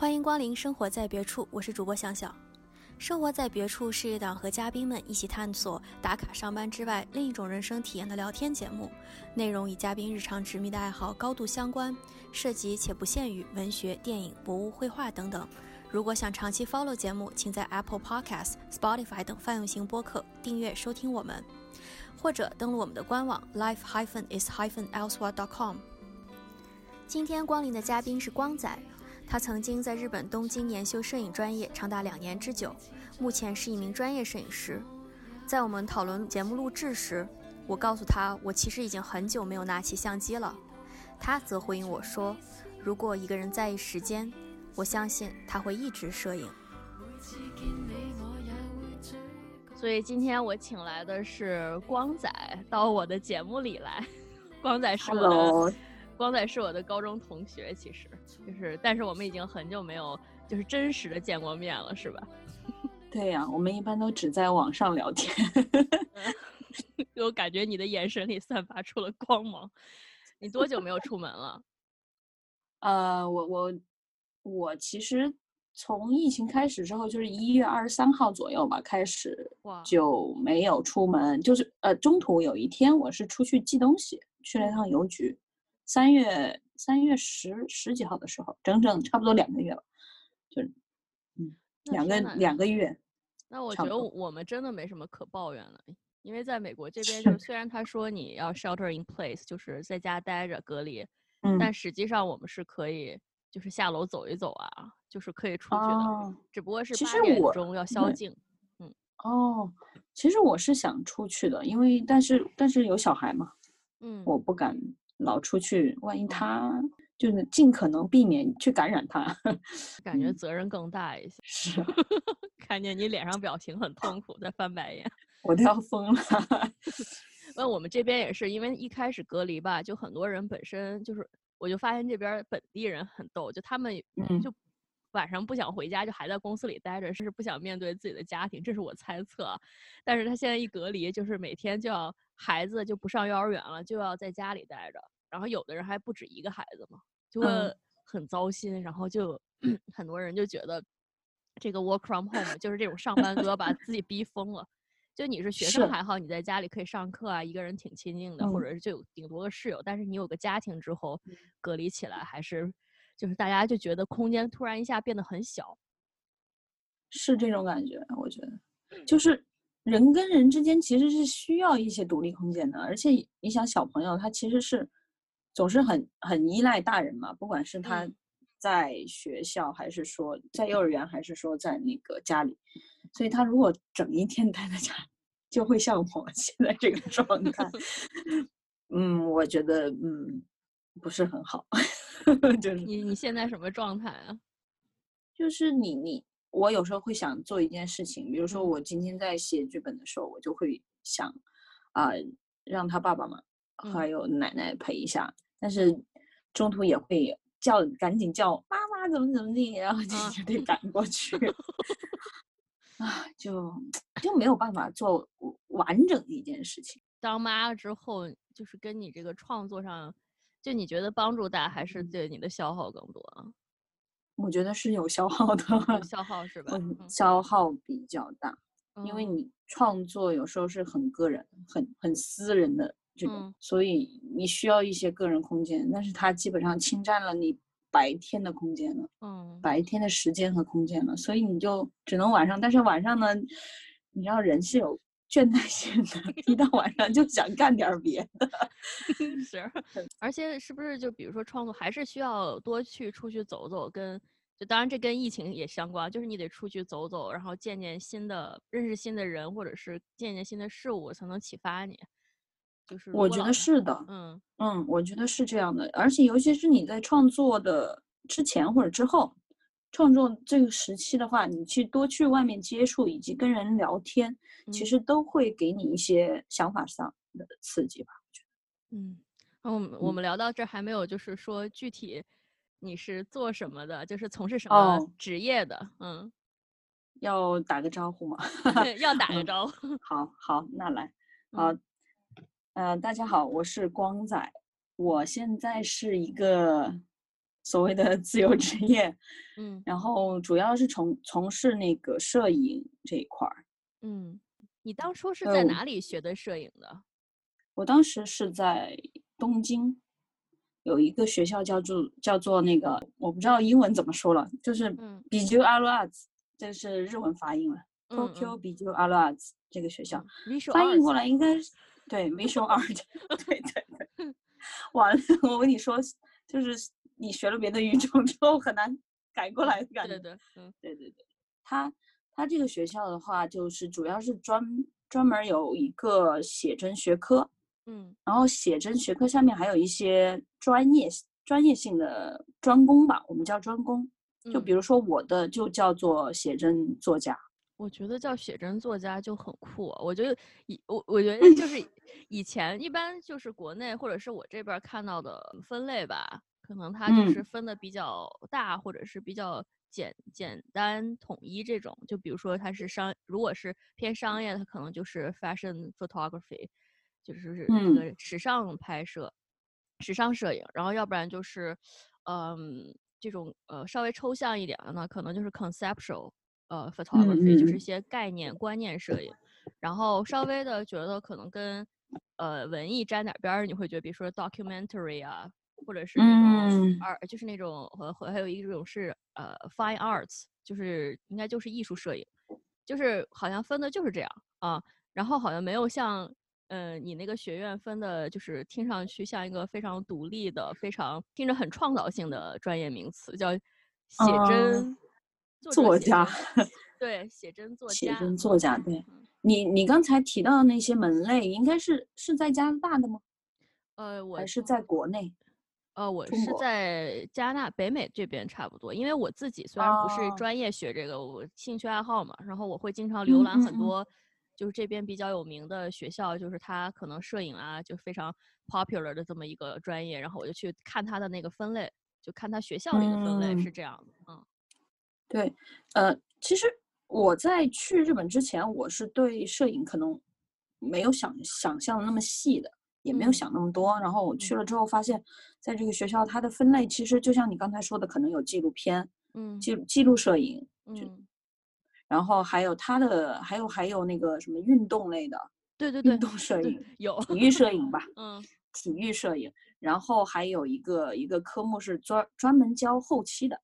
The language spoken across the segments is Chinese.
欢迎光临《生活在别处》，我是主播小小。《生活在别处》是一档和嘉宾们一起探索打卡上班之外另一种人生体验的聊天节目，内容与嘉宾日常执迷的爱好高度相关，涉及且不限于文学、电影、博物、绘画等等。如果想长期 follow 节目，请在 Apple Podcast、Spotify 等泛用型播客订阅收听我们，或者登录我们的官网 life-is-elsewhere.com。今天光临的嘉宾是光仔。他曾经在日本东京研修摄影专业长达两年之久，目前是一名专业摄影师。在我们讨论节目录制时，我告诉他我其实已经很久没有拿起相机了。他则回应我说：“如果一个人在意时间，我相信他会一直摄影。”所以今天我请来的是光仔到我的节目里来。光仔是我的。光仔是我的高中同学，其实就是，但是我们已经很久没有就是真实的见过面了，是吧？对呀，我们一般都只在网上聊天。我感觉你的眼神里散发出了光芒。你多久没有出门了？呃，我我我其实从疫情开始之后，就是一月二十三号左右吧，开始就没有出门，就是呃中途有一天我是出去寄东西，去了一趟邮局。三月三月十十几号的时候，整整差不多两个月了，就嗯，两个两个月。那我觉得我们真的没什么可抱怨的，因为在美国这边，就虽然他说你要 shelter in place，就是在家待着隔离，但实际上我们是可以就是下楼走一走啊，就是可以出去的，只不过是八点钟要宵禁。嗯，哦，其实我是想出去的，因为但是但是有小孩嘛，嗯，我不敢。老出去，万一他就是尽可能避免去感染他，感觉责任更大一些。是，看见你脸上表情很痛苦，在翻白眼，我都要疯了。那我们这边也是，因为一开始隔离吧，就很多人本身就是，我就发现这边本地人很逗，就他们就晚上不想回家，就还在公司里待着，甚至不想面对自己的家庭，这是我猜测。但是他现在一隔离，就是每天就要。孩子就不上幼儿园了，就要在家里待着。然后有的人还不止一个孩子嘛，就会很糟心。然后就 很多人就觉得，这个 work from home 就是这种上班哥把自己逼疯了。就你是学生还好，你在家里可以上课啊，一个人挺亲近的，或者是就有顶多个室友。但是你有个家庭之后，隔离起来还是就是大家就觉得空间突然一下变得很小。是这种感觉，我觉得就是。人跟人之间其实是需要一些独立空间的，而且你想小朋友他其实是总是很很依赖大人嘛，不管是他在学校还是说在幼儿园还是说在那个家里，所以他如果整一天待在家，就会像我现在这个 状态。嗯，我觉得嗯不是很好。就是你你现在什么状态啊？就是你你。我有时候会想做一件事情，比如说我今天在写剧本的时候，我就会想，啊，让他爸爸嘛，还有奶奶陪一下，但是中途也会叫，赶紧叫妈妈怎么怎么地，然后就得。赶过去，啊，就就没有办法做完整的一件事情。当妈了之后，就是跟你这个创作上，就你觉得帮助大，还是对你的消耗更多啊？我觉得是有消耗的，消耗是吧？嗯，消耗比较大，因为你创作有时候是很个人、很很私人的这种，所以你需要一些个人空间。但是它基本上侵占了你白天的空间了，嗯，白天的时间和空间了，所以你就只能晚上。但是晚上呢，你知道人是有倦怠性的，一到晚上就想干点别的。是，而且是不是就比如说创作，还是需要多去出去走走，跟就当然这跟疫情也相关，就是你得出去走走，然后见见新的、认识新的人，或者是见见新的事物，才能启发你。就是我觉得是的，嗯嗯，我觉得是这样的。而且尤其是你在创作的之前或者之后，创作这个时期的话，你去多去外面接触，以及跟人聊天，其实都会给你一些想法上的刺激吧。我觉得，嗯，我们我们聊到这还没有，就是说具体。你是做什么的？就是从事什么职业的？嗯，要打个招呼吗？要打个招呼。好好，那来，好，呃，大家好，我是光仔，我现在是一个所谓的自由职业，嗯然后主要是从从事那个摄影这一块儿。嗯，你当初是在哪里学的摄影的？我当时是在东京，有一个学校叫做叫做那个，我不知道英文怎么说了，就是嗯 b i j u Arts，这是日文发音了嗯，Tokyo b i j u Arts 这个学校。翻译过来应该是对 visual art，对对对。完了，我跟你说，就是你学了别的语种之后很难改过来的感觉。对对，嗯对对对，他他这个学校的话，就是主要是专专门有一个写真学科，嗯然后写真学科下面还有一些专业专业性的专攻吧，我们叫专攻。就嗯比如说我的就叫做写真作家，我觉得叫写真作家就很酷啊、我觉得以我我觉得 就是以前一般就是国内或者是我这边看到的分类吧，可能它就嗯是分的比较大，或者是比较简简单统一这种。就比如说它是商，如果是偏商业，它可能就是 fashion photography，就是这嗯个时尚拍摄、时尚摄影，然后要不然就是嗯这种呃稍微抽象一点的呢，可能就是 conceptual。呃，photography 就是一嗯些概念、观念摄影，然后稍微的觉得可能跟呃文艺沾点边儿，你会觉得比如说 documentary 啊，或者是那种嗯 art，、就是那种和和还有一种是呃 fine arts，就是应该就是艺术摄影，就是好像分的就是这样啊，然后好像没有像呃你那个学院分的，就是听上去像一个非常独立的、非常听着很创造性的专业名词，叫写哦真。作家 对，写真作家写，真作家。对嗯你你刚才提到的那些门类，应该是是在加拿大的吗？呃，我还是在国内？呃，我是在加拿大北美这边差不多，因为我自己虽然不是哦。专业学这个，我兴趣爱好嘛，然后我会经常浏嗯览很多，就是这边比较有名的学校，就是它可能摄影啊就非常 popular 的这么一个专业，然后我就去看它的那个分类，就看它学校里的分类是嗯这样的，嗯。对，呃，其实我在去日本之前，我是对摄影可能没有想想象的那么细的，也没有嗯想那么多。然后我去嗯了之后，发现在这个学校，它的分类其实就像你刚才说的，可能有纪录片、嗯记录记录摄影，嗯，然后还有它的还有还有那个什么运动类的对对对运动 摄影、有，体育摄影 吧，嗯体育摄影。然后还有一个一个科目是专专门教后期的，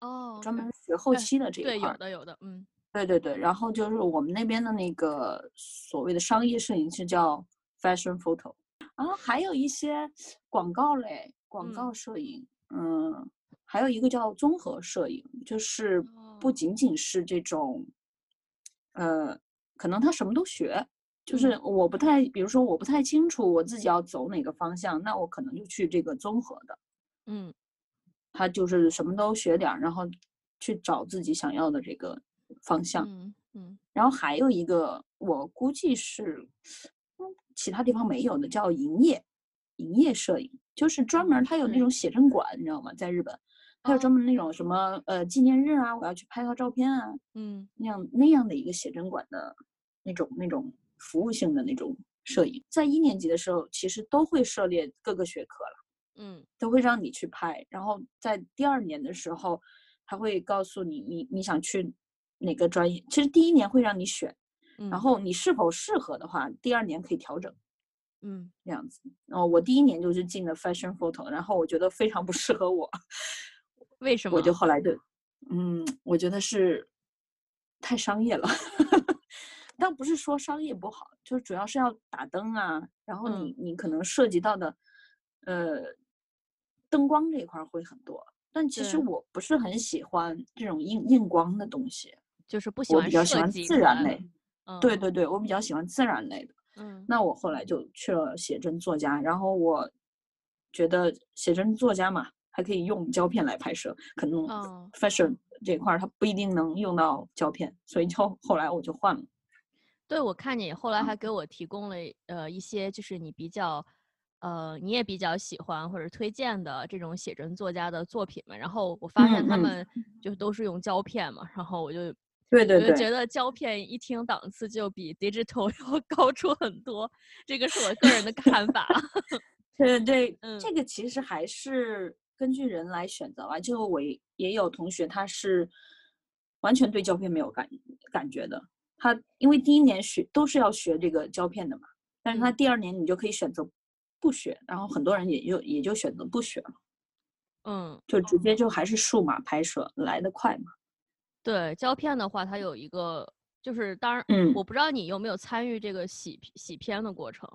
哦，专门学后哎期的这一块儿。有的有的，嗯对对对，然后就是我们那边的那个所谓的商业摄影是叫 fashion photo，然后还有一些广告类、广告嗯。摄影，嗯，还有一个叫综合摄影，就是不哦。仅仅是这种，呃，可能他什么都学，就是嗯。我不太，比如说我不太清楚我自己要走哪个方向，那我可能就去这个综合的。嗯。他就是什么都学点儿，然后去找自己想要的这个方向。嗯嗯。然后还有一个，我估计是，嗯其他地方没有的，叫营业营业摄影，就是专门儿它有那种写真馆，你知道吗？在日本，它有专门那种什么呃纪念日啊，我要去拍个照片啊，嗯那样那样的一个写真馆的那种那种服务性的那种摄影，在一年级的时候，其实都会涉猎各个学科了。嗯都会让你去拍，然后在第二年的时候，他会告诉你你你想去哪个专业。其实第一年会让你选，嗯，然后你是否适合的话，第二年可以调整嗯这样子。然后我第一年就是进了 fashion photo，然后我觉得非常不适合我，为什么？我就后来就，嗯，我觉得是太商业了。倒不是说商业不好，就是主要是要打灯啊，然后你、你可能涉及到的，呃，灯光这一块儿会很多。但其实我不是很喜欢这种硬硬光的东西，就是不喜欢我比较喜欢自然类。嗯，对对对，我比较喜欢自然类的。嗯。那我后来就去了写真作家，然后我觉得写真作家嘛，还可以用胶片来拍摄，可能哦 fashion 这块儿它不一定能用到胶片，所以就后来我就换了。对，我看你后来嗯。还给我提供了呃一些就是你比较呃你也比较喜欢或者推荐的这种写真作家的作品嘛，然后我发现他们就都是用胶片嘛，然后我就对对对我就觉得胶片一听档次就比 digital 要高出很多，这个是我个人的看法。对对，嗯这个其实还是根据人来选择吧。就我也有同学，他是完全对胶片没有感感觉的。他因为第一年学都是要学这个胶片的嘛，但是他第二年你就可以选择不学，然后很多人也就也就选择不学了。嗯，就直接就还是数码拍摄来得快嘛。对，胶片的话，它有一个就是当然，嗯，我不知道你有没有参与这个洗洗片的过程。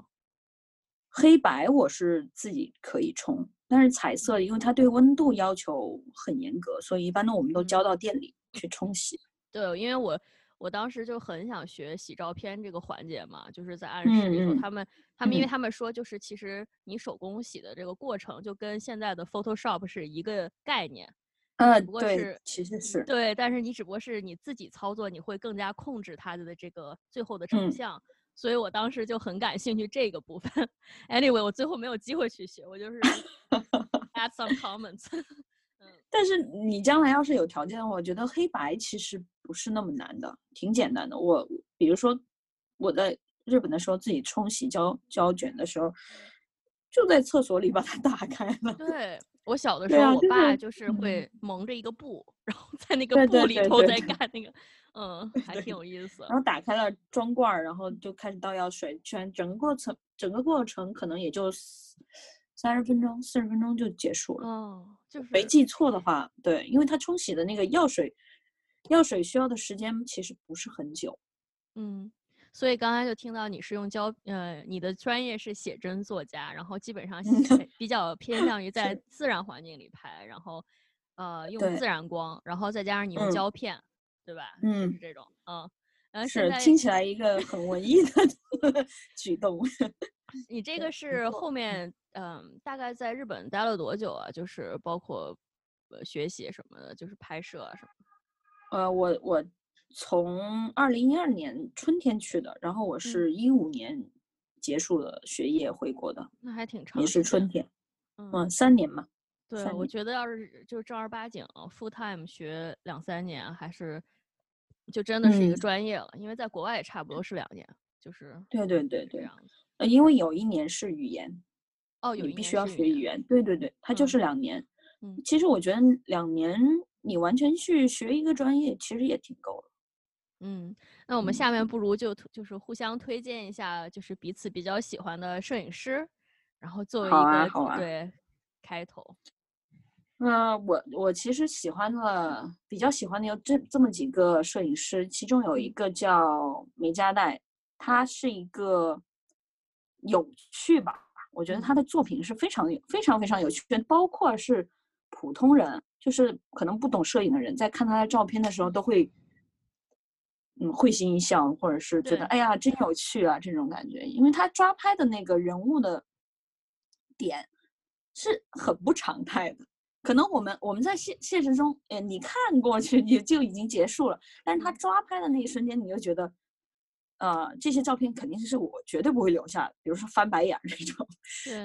黑白我是自己可以冲，但是彩色因为它对温度要求很严格，所以一般的我们都交到店里去冲洗。对，因为我。我当时就很想学洗照片这个环节嘛，就是在暗室里头，他们他们因为他们说，就是其实你手工洗的这个过程就跟现在的 Photoshop 是一个概念，嗯，不过是其实是对，但是你只不过是你自己操作，你会更加控制它的这个最后的成像，所以我当时就很感兴趣这个部分。Anyway，我最后没有机会去学，我就是 add some comments。但是你将来要是有条件的话，我觉得黑白其实不是那么难的，挺简单的。我比如说我在日本的时候自己冲洗胶胶卷的时候，就在厕所里把它打开了。对我小的时候，我爸就是会蒙着一个布，然后在那个布里头在干那个，嗯，还挺有意思。然后打开了装罐，然后就开始倒药水，全整个过程整个过程可能也就。三十分钟、四十分钟就结束了。哦，就是没记错的话，对，因为它冲洗的那个药水，药水需要的时间其实不是很久。嗯，所以刚才就听到你是用胶，呃，你的专业是写真作家，然后基本上比较 偏向于在自然环境里拍，然后呃用自然光，然后再加上你用胶片，对吧？嗯，是这种，嗯，呃，是听起来一个很文艺的 举动。你这个是后面。嗯，大概在日本待了多久啊？就是包括呃学习什么的，就是拍摄啊什么。呃，我我从二零一二年春天去的，然后我是一五年结束了学业回国的。那还挺长。也是春天。嗯，三年嘛。对，我觉得要是就是正儿八经 full time 学两三年，还是就真的是一个专业了。因为在国外也差不多是两年，就是。对对对对。呃，因为有一年是语言。哦，有必须要学语言，对对对，它就是两年。嗯，其实我觉得两年你完全去学一个专业，其实也挺够了。嗯，那我们下面不如就就是互相推荐一下，就是彼此比较喜欢的摄影师，然后作为一个对开头。嗯，我我其实喜欢的比较喜欢的有这这么几个摄影师，其中有一个叫梅加代，他是一个有趣吧。我觉得他的作品是非常有、非常非常有趣，包括是普通人，就是可能不懂摄影的人，在看他的照片的时候，都会嗯会心一笑，或者是觉得哎呀真有趣啊这种感觉。因为他抓拍的那个人物的点是很不常态的，可能我们我们在现现实中，哎，你看过去你就已经结束了，但是他抓拍的那一瞬间，你就觉得。呃，这些照片肯定是我绝对不会留下的，比如说翻白眼这种，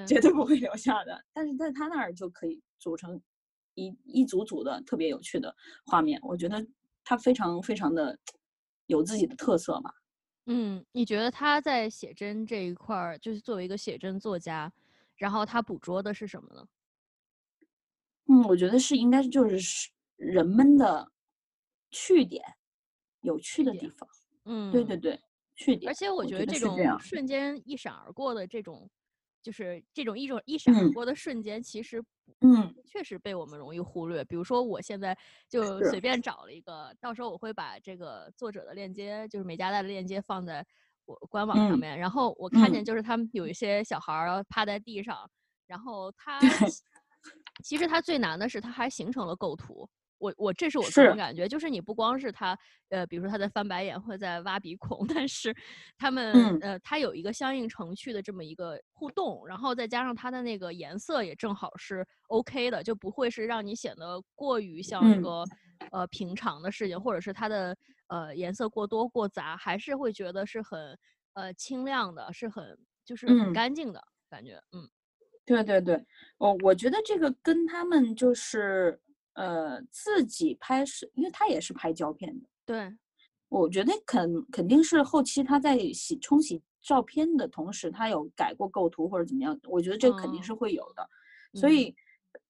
绝对不会留下的。但是在他那儿就可以组成一一组组的特别有趣的画面，我觉得他非常非常的有自己的特色嘛。嗯，你觉得他在写真这一块儿，就是作为一个写真作家，然后他捕捉的是什么呢？嗯，我觉得是应该就是人们的趣点，有趣的地方。嗯，对对对。而且我觉得这种瞬间一闪而过的这种，就是这种一种一闪而过的瞬间，其实嗯，确实被我们容易忽略。比如说，我现在就随便找了一个，到时候我会把这个作者的链接，就是美加代的链接放在我官网上面。然后我看见就是他们有一些小孩儿趴在地上，然后 他其实他最难的是他还形成了构图。我我这是我个人感觉，就是你不光是他，呃，比如说他在翻白眼或者在挖鼻孔，但是他们呃，他有一个相应程序的这么一个互动，然后再加上他的那个颜色也正好是 OK 的，就不会是让你显得过于像一个呃平常的事情，或者是它的呃颜色过多过杂，还是会觉得是很呃清亮的，是很就是很干净的感觉。嗯，对对对，哦我觉得这个跟他们就是。呃，自己拍摄，因为他也是拍胶片的。对，我觉得肯肯定是后期他在洗冲洗照片的同时，他有改过构图或者怎么样。我觉得这肯定是会有的。所以，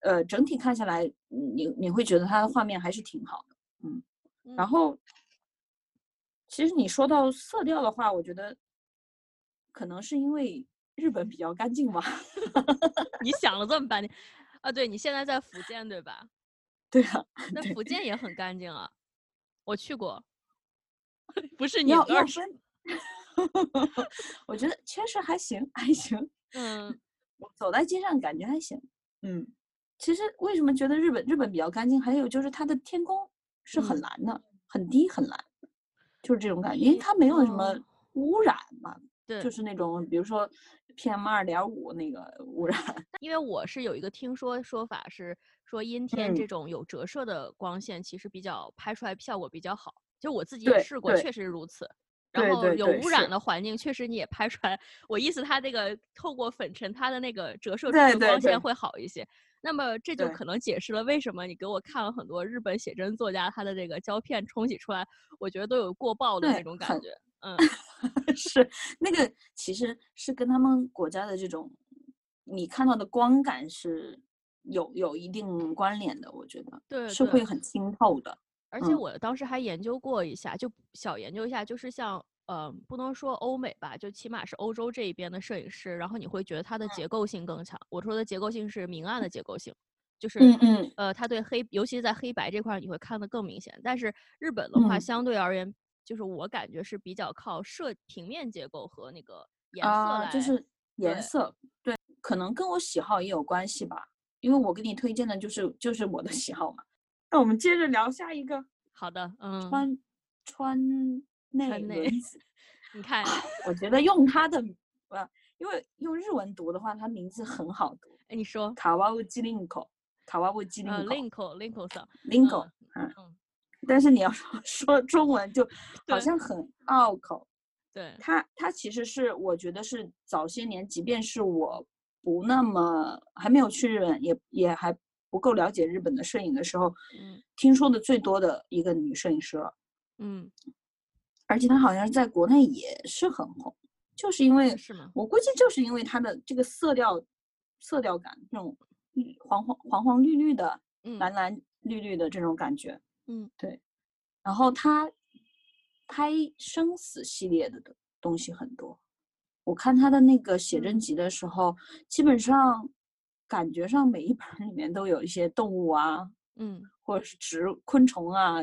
呃，整体看下来，你你会觉得他的画面还是挺好的，嗯。然后，其实你说到色调的话，我觉得可能是因为日本比较干净吧。你想了这么半天，啊，对你现在在福建对吧？对啊，那福建也很干净啊，我去过。不是你要要分，我觉得确实还行，还行。嗯，走在街上感觉还行。嗯，其实为什么觉得日本日本比较干净？还有就是它的天空是很蓝的，很低很蓝，就是这种感觉，因为它没有什么污染嘛。对，就是那种比如说 PM 二点五那个污染。因为我是有一个听说说法是说阴天这种有折射的光线其实比较拍出来效果比较好。就我自己也试过，确实如此。然后有污染的环境，确实你也拍出来。我意思，它那个透过粉尘，它的那个折射出的光线会好一些。那么这就可能解释了为什么你给我看了很多日本写真作家他的这个胶片冲洗出来，我觉得都有过曝的那种感觉。嗯，是那个其实是跟他们国家的这种你看到的光感是有有一定关联的，我觉得对是会很清透的。而且我当时还研究过一下，就小研究一下，就是像呃，不能说欧美吧，就起码是欧洲这一边的摄影师，然后你会觉得它的结构性更强。我说的结构性是明暗的结构性，就是嗯嗯，呃，它对黑，尤其是在黑白这块，你会看得更明显。但是日本的话，相对而言，就是我感觉是比较靠设平面结构和那个颜色来，就是颜色，对，可能跟我喜好也有关系吧，因为我给你推荐的就是就是我的喜好嘛。那我们接着聊下一个。好的，嗯，川川内轮子，你看，我觉得用他的，呃，因为用日文读的话，他名字很好读。哎，你说，卡哇乌基林口，卡哇乌基林口，linko linko 上，linko，嗯，但是你要说 说中文，就 好像很拗口。对，他他其实是我觉得是早些年，即便是我不那么还没有去日本，也也还。不够了解日本的摄影的时候，嗯，听说的最多的一个女摄影师了，嗯，而且她好像在国内也是很红，就是因为是吗？我估计就是因为她的这个色调，色调感，那种黄黄黄黄绿绿的，嗯蓝蓝绿绿的这种感觉，嗯，对。然后她拍生死系列的的东西很多，我看他的那个写真集的时候，基本上。感觉上每一本里面都有一些动物啊，嗯，或者是植昆虫啊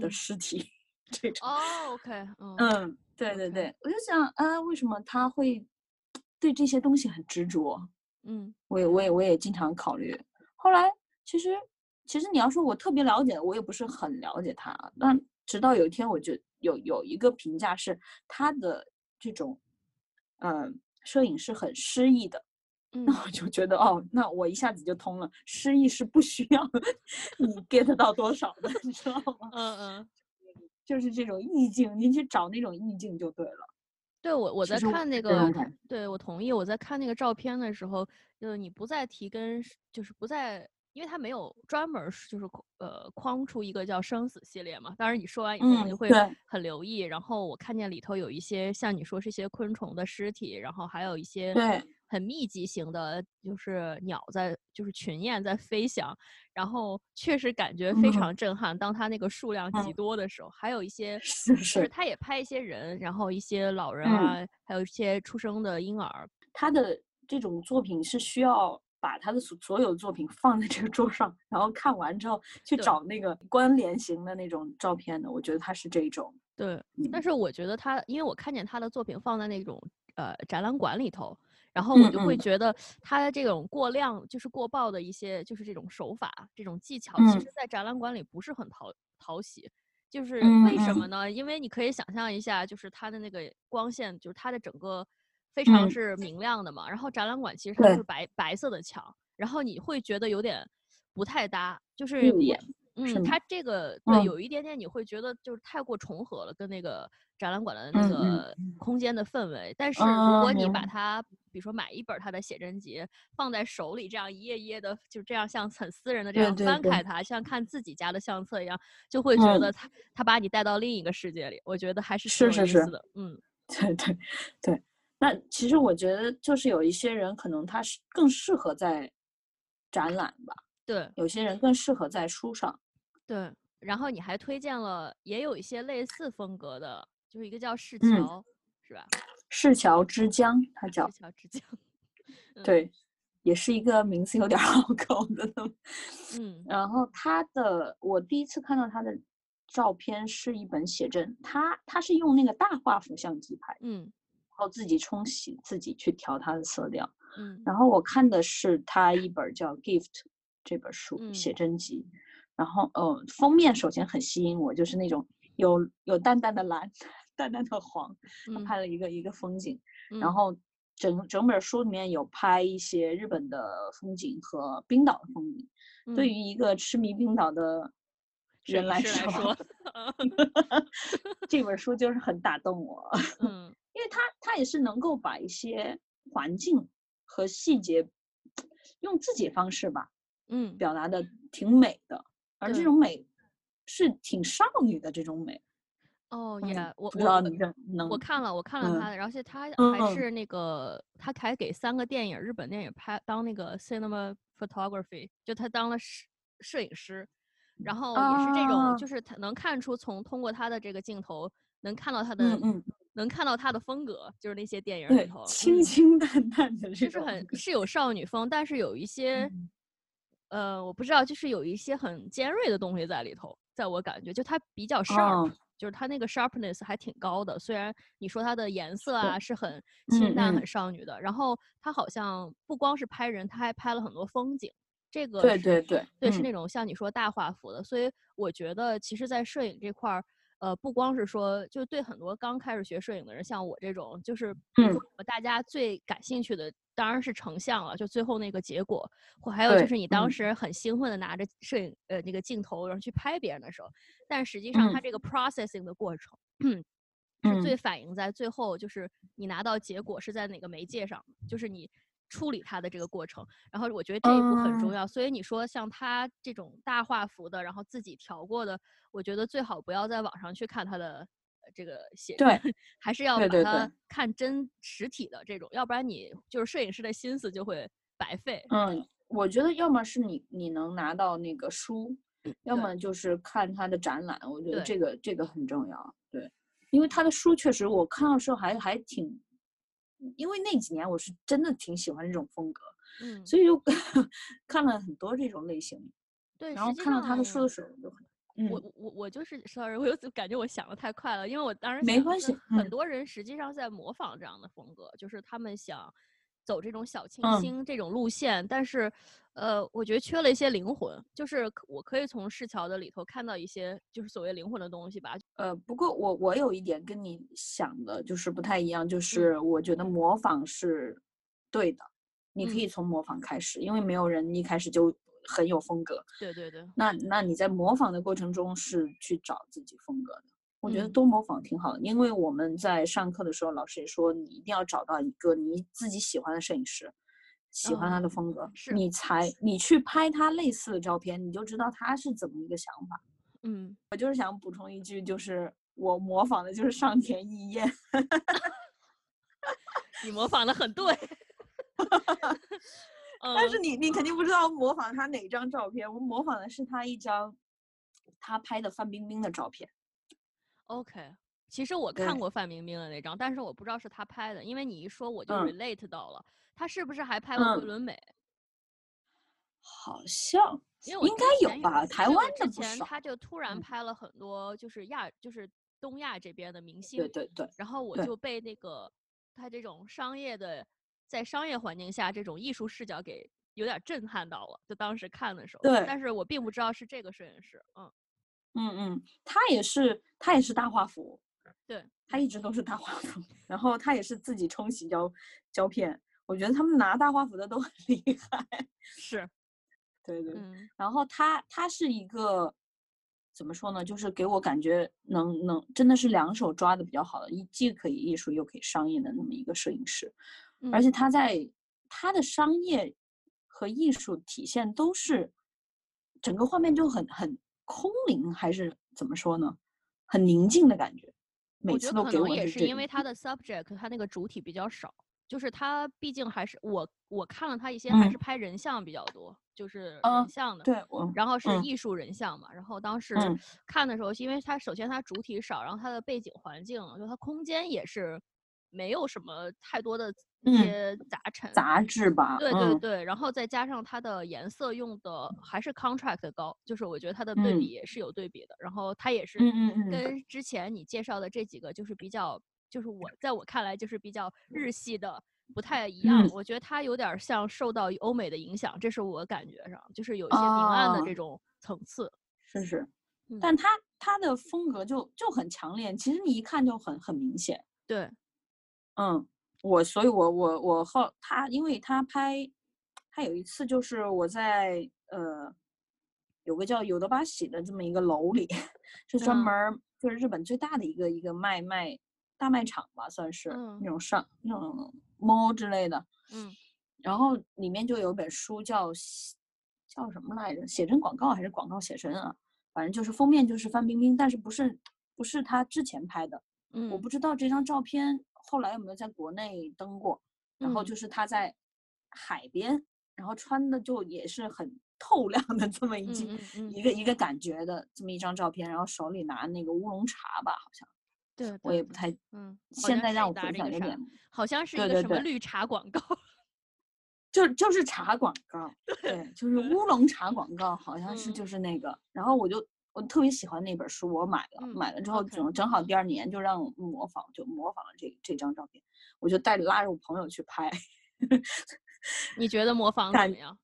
的尸体，这种。哦，OK，嗯，对对对，我就想啊，为什么他会对这些东西很执着？嗯，我也我也我也经常考虑。后来其实其实你要说我特别了解，我也不是很了解他。但直到有一天，我就有有一个评价是他的这种，嗯，摄影是很诗意的。那我就觉得哦，那我一下子就通了。诗意是不需要 你 get 到多少的，你知道吗？嗯嗯，就是这种意境，你去找那种意境就对了。对我我在看那个，对我同意。我在看那个照片的时候，就是你不再提跟，就是不再，因为他没有专门就是呃框出一个叫生死系列嘛。当然你说完以后，你就会很留意。然后我看见里头有一些像你说是一些昆虫的尸体，然后还有一些。很密集型的，就是鸟在，就是群雁在飞翔，然后确实感觉非常震撼。当它那个数量极多的时候，还有一些，是是，他也拍一些人，然后一些老人啊，还有一些出生的婴儿。他的这种作品是需要把他的所所有作品放在这个桌上，然后看完之后去找那个关联型的那种照片的。我觉得他是这种。对，但是我觉得他，因为我看见他的作品放在那种呃展览馆里头。然后我就会觉得他的这种过量，就是过曝的一些，就是这种手法、这种技巧，其实在展览馆里不是很讨讨喜。就是为什么呢？因为你可以想象一下，就是他的那个光线，就是他的整个非常是明亮的嘛。然后展览馆其实它是白白色的墙，然后你会觉得有点不太搭，就是也。嗯，它这个对有一点点，你会觉得就是太过重合了，跟那个展览馆的那个空间的氛围。但是如果你把它，比如说买一本他的写真集，放在手里，这样一页一页的，就这样像很私人的这样翻开它，像看自己家的相册一样，就会觉得他他把你带到另一个世界里。我觉得还是是是是的，嗯，对 对对。那其实我觉得就是有一些人可能他是更适合在展览吧。对，有些人更适合在书上。对，然后你还推荐了，也有一些类似风格的，就是一个叫市桥，是吧？市桥之江，它叫市桥之江。对，也是一个名字有点拗口的。嗯，然后他的，我第一次看到他的照片是一本写真，他他是用那个大画幅相机拍，嗯，然后自己冲洗，自己去调它的色调，嗯。然后我看的是他一本叫《Gift》这本书写真集，然后呃，封面首先很吸引我，就是那种有有淡淡的蓝，淡淡的黄，他拍了一个一个风景，然后。整整本书里面有拍一些日本的风景和冰岛的风景。对于一个痴迷冰岛的人来说，这本书就是很打动我。嗯，因为他他也是能够把一些环境和细节用自己方式吧，嗯，表达的挺美的，而这种美是挺少女的这种美。哦，也我我我我看了，我看了他的，而且他还是那个他还给三个电影，日本电影拍当那个 cinema photography，就他当了摄摄影师，然后也是这种，就是他能看出从通过他的这个镜头能看到他的，能看到他的风格，就是那些电影里头清清淡淡的，就是很是有少女风，但是有一些，呃，我不知道，就是有一些很尖锐的东西在里头，在我感觉就它比较 sharp。就是它那个 sharpness 还挺高的，虽然你说它的颜色啊是很清淡、很少女的，然后它好像不光是拍人，它还拍了很多风景。这个对对对对，是那种像你说大画幅的。所以我觉得，其实，在摄影这块儿，呃，不光是说，就对很多刚开始学摄影的人，像我这种，就是嗯，大家最感兴趣的。当然是成像了，就最后那个结果，或还有就是你当。时很兴奋的拿着摄影呃那个镜头，然后去拍别人的时候，但实际上它这个 processing 的过程，是最反映在最后，就是你拿到结果是在哪个媒介上，就是你处理它的这个过程。然后我觉得这一步很重要，所以你说像他这种大画幅的，然后自己调过的，我觉得最好不要在网上去看他的。这个写对，还是要把它看真实体的这种，要不然你就是摄影师的心思就会白费。嗯，我觉得要么是你你能拿到那个书，要么就是看他的展览。我觉得这个这个很重要。对，因为他的书确实我看到时候还还挺，因为那几年我是真的挺喜欢这种风格，嗯，所以就 看了很多这种类型。对，然后看到他的书的时候就很。我我我就是 sorry，我又感觉我想的太快了，因为我当时没关系，很多人实际上在模仿这样的风格，就是他们想走这种小清新这种路线，但是呃，我觉得缺了一些灵魂，就是我可以从市桥的里头看到一些就是所谓灵魂的东西吧。呃，不过我我有一点跟你想的就是不太一样，就是我觉得模仿是对的，你可以从模仿开始，因为没有人一开始就。很有风格，对对对。那那你在模仿的过程中是去找自己风格的，我觉得多模仿挺好的。因为我们在上课的时候，老师也说你一定要找到一个你自己喜欢的摄影师，喜欢他的风格，你才你去拍他类似的照片，你就知道他是怎么一个想法。嗯，我就是想补充一句，就是我模仿的就是上田一彦，你模仿的很对。但是你你肯定不知道模仿他哪张照片，我模仿的是他一张他拍的范冰冰的照片。OK，其实我看过范冰冰的那张，但是我不知道是她拍的，因为你一说我就 relate 到了，他是不是还拍过桂纶镁？好像，因为应该有吧，台湾的之前她就突然拍了很多，就是亚就是东亚这边的明星，对对对，然后我就被那个他这种商业的。在商业环境下，这种艺术视角给有点震撼到了。就当时看的时候，对，但是我并不知道是这个摄影师。嗯嗯嗯，他也是，他也是大画幅，对他一直都是大画幅。然后他也是自己冲洗胶胶片。我觉得他们拿大画幅的都很厉害。是，对对。然后他他是一个怎么说呢？就是给我感觉能能真的是两手抓的比较好的，一既可以艺术又可以商业的那么一个摄影师。而且他在他的商业和艺术体现都是整个画面就很很空灵，还是怎么说呢？很宁静的感觉。每次都给我也是因为他的 subject，他那个主体比较少，就是他毕竟还是我我看了他一些还是拍人像比较多，就是人像的，对，然后是艺术人像嘛。然后当时看的时候，因为他首先他主体少，然后他的背景环境，就他空间也是没有什么太多的。一些杂陈杂质吧，对对对，然后再加上它的颜色用的还是 contract 高，就是我觉得它的对比也是有对比的。然后它也是跟之前你介绍的这几个就是比较，就是我在我看来就是比较日系的不太一样。我觉得它有点像受到欧美的影响，这是我感觉上就是有一些明暗的这种层次。是是，但它它的风格就就很强烈，其实你一看就很很明显。对，嗯。我所以，我我我后他，因为他拍，他有一次就是我在呃，有个叫有德巴喜的这么一个楼里，是专门就是日本最大的一个一个卖卖大卖场吧，算是那种上那种 mall 之类的。嗯。然后里面就有本书叫叫什么来着？写真广告还是广告写真啊？反正就是封面就是范冰冰，但是不是不是他之前拍的。嗯。我不知道这张照片。后来有没有在国内登过？然后就是他在海边，然后穿的就也是很透亮的这么一件一个一个感觉的这么一张照片，然后手里拿那个乌龙茶吧，好像。对。我也不太嗯。现在让我回想有点。好像是一个什么绿茶广告。就就是茶广告。对。就是乌龙茶广告，好像是就是那个，然后我就。我特别喜欢那本书，我买了，买了之后正正好第二年就让我模仿，就模仿了这这张照片，我就带着拉着我朋友去拍。你觉得模仿怎么样？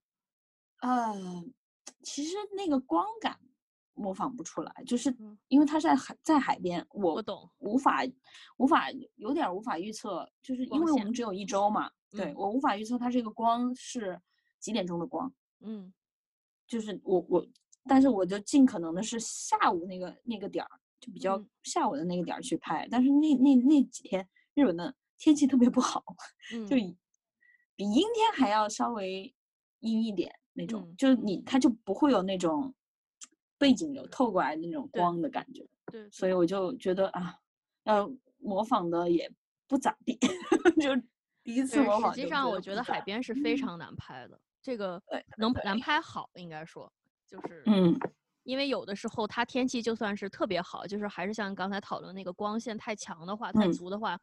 呃，其实那个光感模仿不出来，就是因为它在海在海边，我懂，无法无法有点无法预测，就是因为我们只有一周嘛，对我无法预测它这个光是几点钟的光，嗯，就是我我。但是我就尽可能的是下午那个那个点儿，就比较下午的那个点儿去拍。但是那那那几天日本的天气特别不好，就比阴天还要稍微阴一点那种，就是你它就不会有那种背景有透过来的那种光的感觉。对，所以我就觉得啊，要模仿的也不咋地，就第一次模仿。实际上，我觉得海边是非常难拍的，这个能难拍好，应该说。就是，嗯，因为有的时候它天气就算是特别好，就是还是像刚才讨论那个光线太强的话、太足的话，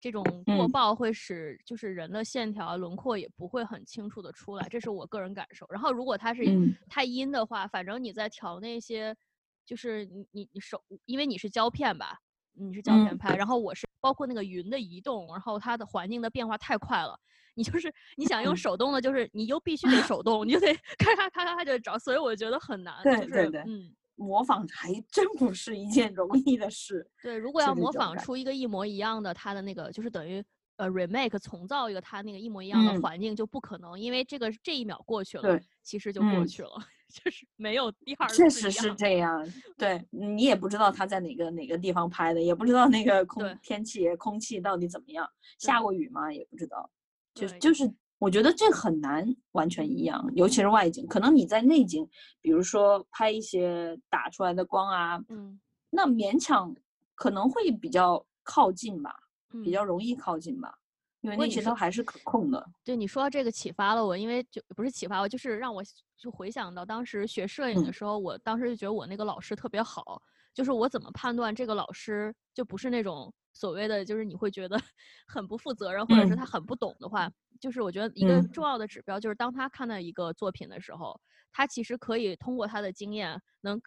这种过曝会使就是人的线条轮廓也不会很清楚的出来，这是我个人感受。然后如果它是太阴的话，反正你在调那些，就是你你你手，因为你是胶片吧，你是胶片拍，然后我是包括那个云的移动，然后它的环境的变化太快了。你就是你想用手动的，就是你又必须得手动，你就得咔咔咔咔咔就找，所以我觉得很难。对对对，嗯，模仿还真不是一件容易的事。对，如果要模仿出一个一模一样的，他的那个就是等于呃 remake 重造一个他那个一模一样的环境就不可能，因为这个这一秒过去了，其实就过去了，就是没有第二。确实是这样，对你也不知道他在哪个哪个地方拍的，也不知道那个空天气空气到底怎么样，下过雨吗？也不知道。就就是，我觉得这很难完全一样，尤其是外景。可能你在内景，比如说拍一些打出来的光啊，嗯，那勉强可能会比较靠近吧，比较容易靠近吧，因为那些都还是可控的。对你说这个启发了我，因为就不是启发我，就是让我就回想到当时学摄影的时候，我当时就觉得我那个老师特别好，就是我怎么判断这个老师就不是那种。所谓的就是你会觉得 很不负责任，或者是他很不懂的话，就是我觉得一个重要的指标就是当他看到一个作品的时候，他其实可以通过他的经验，能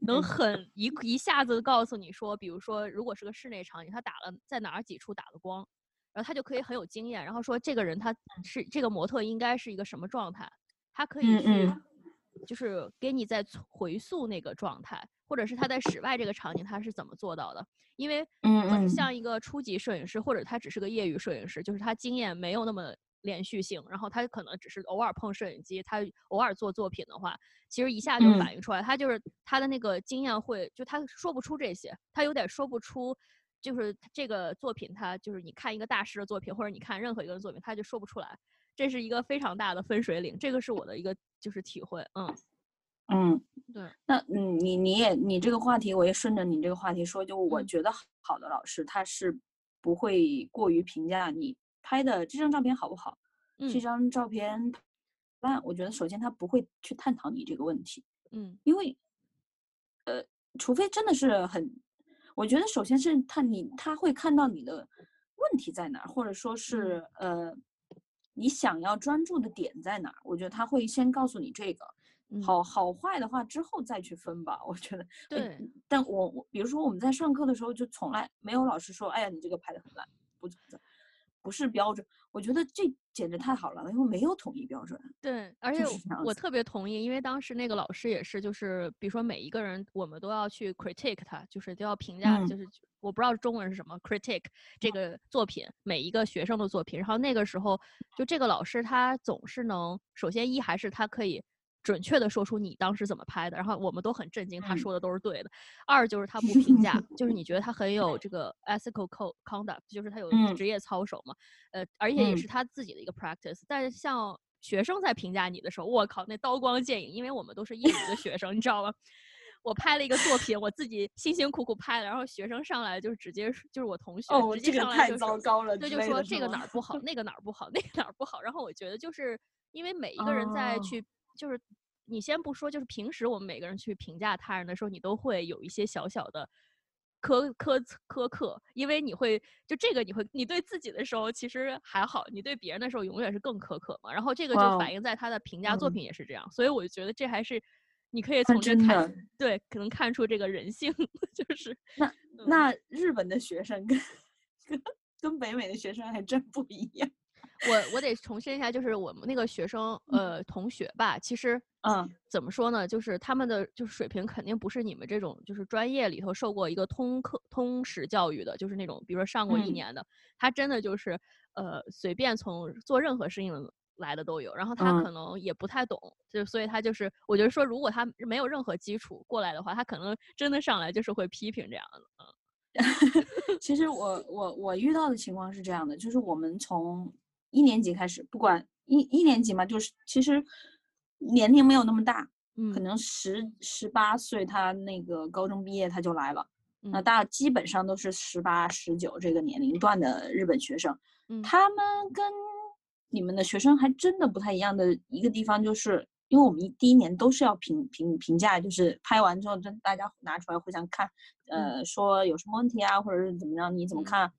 能很一一下子告诉你说，比如说如果是个室内场景，他打了在哪儿几处打了光，然后他就可以很有经验，然后说这个人他是这个模特应该是一个什么状态，他可以去就是给你在回溯那个状态。或者是他在室外这个场景他是怎么做到的？因为嗯像一个初级摄影师，或者他只是个业余摄影师，就是他经验没有那么连续性，然后他可能只是偶尔碰摄影机，他偶尔做作品的话，其实一下就反映出来，他就是他的那个经验会就他说不出这些，他有点说不出，就是这个作品他就是你看一个大师的作品，或者你看任何一个人作品，他就说不出来，这是一个非常大的分水岭，这个是我的一个就是体会，嗯。嗯，对，那嗯，你你也你这个话题，我也顺着你这个话题说，就我觉得好的老师，他是不会过于评价你拍。的这张照片好不好？这张照片，那我觉得首先他不会去探讨你这个问题，嗯，因为，呃，除非真的是很，我觉得首先是他你他会看到你的问题在哪儿，或者说是呃，你想要专注的点在哪儿，我觉得他会先告诉你这个。好好坏的话之后再去分吧，我觉得。对。但我我比如说我们在上课的时候就从来没有老师说，哎呀你这个拍的很烂，不不是标准。我觉得这简直太好了，因为没有统一标准。对，而且我特别同意，因为当时那个老师也是，就是比如说每一个人我们都要去 critique 他，就是都要评价，就是我不知道中文是什么 critique 这个作品，每一个学生的作品。然后那个时候就这个老师他总是能，首先一还是他可以。准确的说出你当时怎么拍的，然后我们都很震惊，他说的都是对的。二就是他不评价，就是你觉得他很有这个 ethical conduct，就是他有职业操守嘛。呃，而且也是他自己的一个 practice。但是像学生在评价你的时候，我靠，那刀光剑影，因为我们都是业余的学生，你知道吗？我拍了一个作品，我自己辛辛苦苦拍的，然后学生上来就是直接就是我同学直接上来就是，对，就说这个哪儿不好，那个哪儿不好，那个哪儿不好。然后我觉得就是因为每一个人在去。就是你先不说，就是平时我们每个人去评价他人的时候，你都会有一些小小的苛苛苛刻，因为你会就这个你会你对自己的时候其实还好，你对别人的时候永远是更苛刻嘛。然后这个就反映在他的评价作品也是这样，所以我就觉得这还是你可以从这看，对，可能看出这个人性 就是那那日本的学生跟跟 跟北美的学生还真不一样。我我得重申一下，就是我们那个学生，呃，同学吧，其实，嗯，怎么说呢，就是他们的就是水平肯定不是你们这种就是专业里头受过一个通课通识教育的，就是那种比如说上过一年的，他真的就是呃随便从做任何事情来的都有，然后他可能也不太懂，就所以他就是我觉得说，如果他没有任何基础过来的话，他可能真的上来就是会批评这样的，嗯。其实我我我遇到的情况是这样的，就是我们从。一年级开始，不管一一年级嘛，就是其实年龄没有那么大，嗯可能十十八岁，他那个高中毕业他就来了。那大基本上都是十八、十九这个年龄段的日本学生，他们跟你们的学生还真的不太一样的一个地方，就是因为我们一第一年都是要评评评价，就是拍完之后，真大家拿出来互相看，呃，说有什么问题啊，或者是怎么样，你怎么看？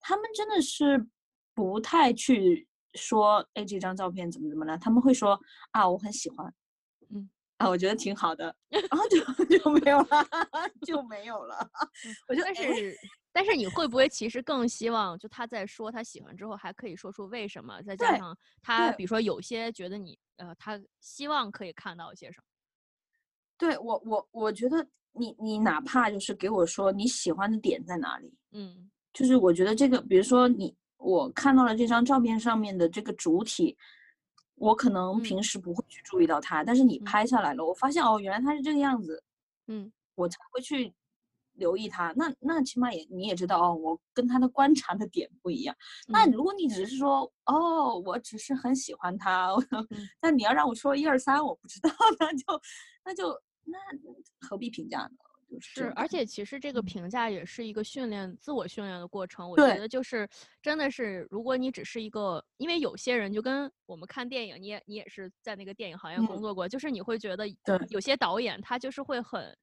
他们真的是。不太去说，哎，这张照片怎么怎么了？他们会说啊，我很喜欢，嗯，啊，我觉得挺好的，然后就 就没有了，就没有了。我觉得，但是，但是你会不会其实更希望，就他在说他喜欢之后，还可以说出为什么？再加上他，比如说有些觉得你，呃，他希望可以看到一些什么？对我，我我觉得你，你哪怕就是给我说你喜欢的点在哪里，嗯，就是我觉得这个，比如说你。我看到了这张照片上面的这个主体，我可能平时不会去注意到它，但是你拍下来了，我发现哦，原来它是这个样子，嗯，我才会去留意它。那那起码也你也知道哦，我跟他的观察的点不一样。那如果你只是说哦，我只是很喜欢他，但你要让我说一二三，我不知道，那就那就那何必评价呢？是，而且其实这个评价也是一个训练、自我训练的过程。我觉得就是，真的是，如果你只是一个，因为有些人就跟我们看电影，你也你也是在那个电影行业工作过，就是你会觉得，有些导演他就是会很。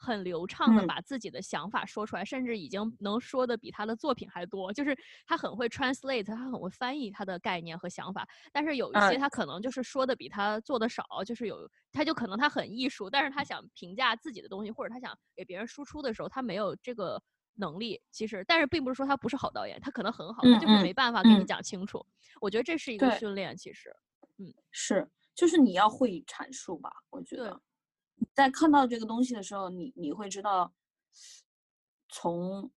很流畅的把自己的想法说出来，甚至已经能说的比他的作品还多。就是他很会 translate，他很会翻译他的概念和想法。但是有一些他可能就是说的比他做的少，就是有他就可能他很艺术，但是他想评价自己的东西或者他想给别人输出的时候，他没有这个能力。其实，但是并不是说他不是好导演，他可能很好，他就是没办法给你讲清楚。我觉得这是一个训练，其实，嗯，是，就是你要会阐述吧，我觉得。在看到这个东西的时候，你你会知道，从，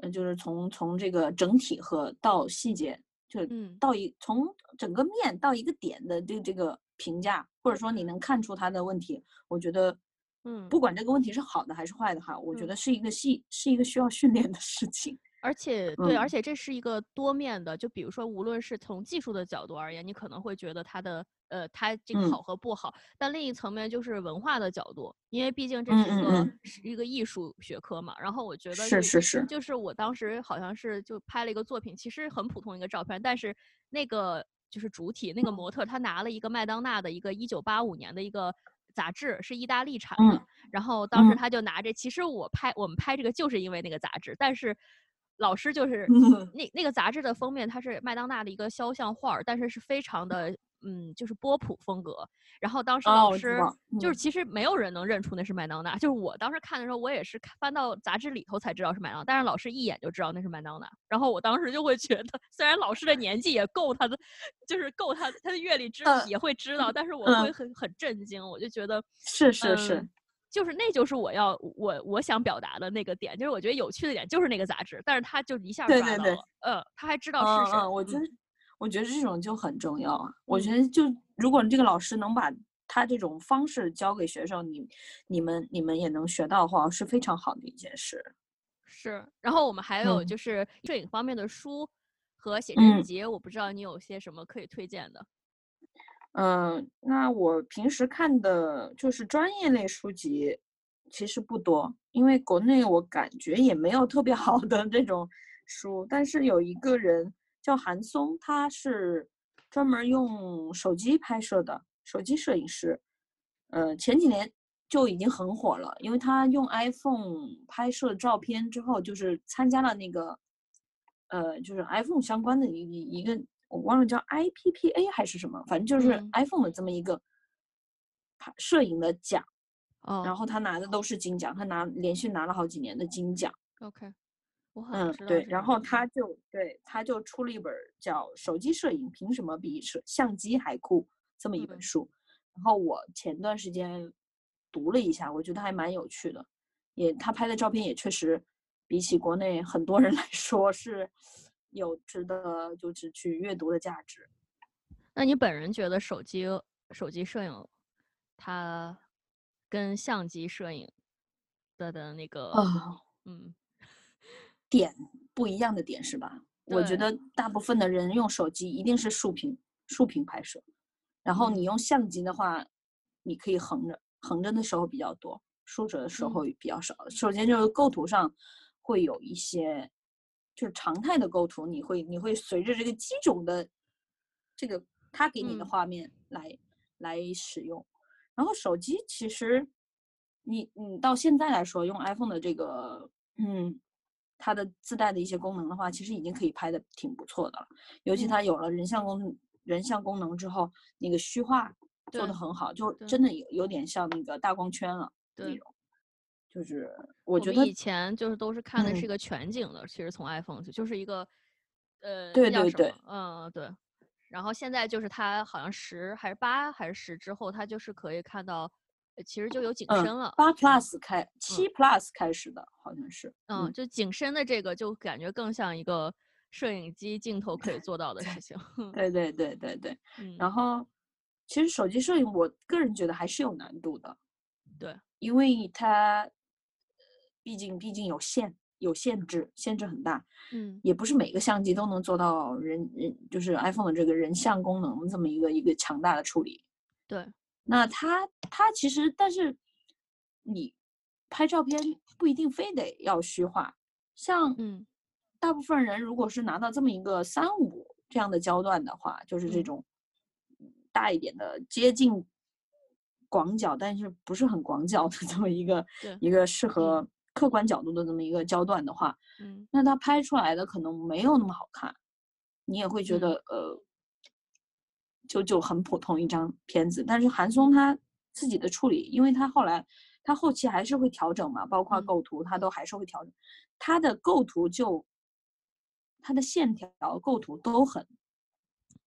呃，就是从从这个整体和到细节，就到一从整个面到一个点的这这个评价，或者说你能看出他的问题，我觉得，嗯，不管这个问题是好的还是坏的哈，我觉得是一个细是一个需要训练的事情。而且对，而且这是一个多面的，就比如说，无论是从技术的角度而言，你可能会觉得它的呃，它这个好和不好，但另一层面就是文化的角度，因为毕竟这是一个是一个艺术学科嘛。然后我觉得是是是，就是我当时好像是就拍了一个作品，其实很普通一个照片，但是那个就是主体那个模特，他拿了一个麦当娜的一个一九八五年的一个杂志，是意大利产的。然后当时他就拿着，其实我拍我们拍这个就是因为那个杂志，但是。老师就是那那个杂志的封面，它是麦当娜的一个肖像画，但是是非常的嗯，就是波普风格。然后当时老师就是其实没有人能认出那是麦当娜，就是我当时看的时候，我也是翻到杂志里头才知道是麦当娜，但是老师一眼就知道那是麦当娜。然后我当时就会觉得，虽然老师的年纪也够他的，就是够他他的阅历知也会知道，但是我会很很震惊，我就觉得是是是。就是那就是我要我我想表达的那个点，就是我觉得有趣的点就是那个杂志，但是他就一下抓到了，嗯，他还知道是谁。我觉得我觉得这种就很重要啊。我觉得就如果这个老师能把他这种方式教给学生，你你们你们也能学到的话，是非常好的一件事。是。然后我们还有就是摄影方面的书和写真集，我不知道你有些什么可以推荐的。嗯，那我平时看的就是专业类书籍，其实不多，因为国内我感觉也没有特别好的这种书。但是有一个人叫韩松，他是专门用手机拍摄的手机摄影师，呃，前几年就已经很火了，因为他用 iPhone 拍摄照片之后，就是参加了那个，呃，就是 iPhone 相关的一一个。我忘了叫 IPPA 还是什么，反正就是 iPhone 的这么一个拍摄影的奖，哦，然后他拿的都是金奖，他拿连续拿了好几年的金奖。OK，嗯，对，然后他就对他就出了一本叫《手机摄影凭什么比摄相机还酷》这么一本书，然后我前段时间读了一下，我觉得还蛮有趣的，也他拍的照片也确实比起国内很多人来说是。有值得就是去阅读的价值。那你本人觉得手机手机摄影，它跟相机摄影的的那个嗯点不一样的点是吧？我觉得大部分的人用手机一定是竖屏竖屏拍摄，然后你用相机的话，你可以横着横着的时候比较多，竖着的时候比较少。首先就是构图上会有一些。就是常态的构图，你会你会随着这个机种的这个它给你的画面来来使用。然后手机其实你你到现在来说用 iPhone 的这个嗯它的自带的一些功能的话，其实已经可以拍的挺不错的了。尤其它有了人像功人像功能之后，那个虚化做的很好，就真的有有点像那个大光圈了那种。就是我觉得以前就是都是看的是一个全景的，其实从 iPhone 就就是一个，呃，对对对，嗯对，然后现在就是它好像十还是八还是十之后，它就是可以看到，其实就有景深了。八 Plus 开，七 Plus 开始的好像是，嗯，就景深的这个就感觉更像一个摄影机镜头可以做到的事情。对对对对对，然后其实手机摄影，我个人觉得还是有难度的，对，因为它。毕竟，毕竟有限，有限制，限制很大。嗯，也不是每个相机都能做到人人，就是 iPhone 的这个人像功能这么一个一个强大的处理。对，那他他其实，但是你拍照片不一定非得要虚化。像嗯，大部分人如果是拿到这么一个三五这样的焦段的话，就是这种大一点的接近广角，但是不是很广角的 这么一个一个适合。客观角度的这么一个焦段的话，嗯，那他拍出来的可能没有那么好看，你也会觉得呃，就就很普通一张片子。但是韩松他自己的处理，因为他后来他后期还是会调整嘛，包括构图他都还是会调整，他的构图就他的线条构图都很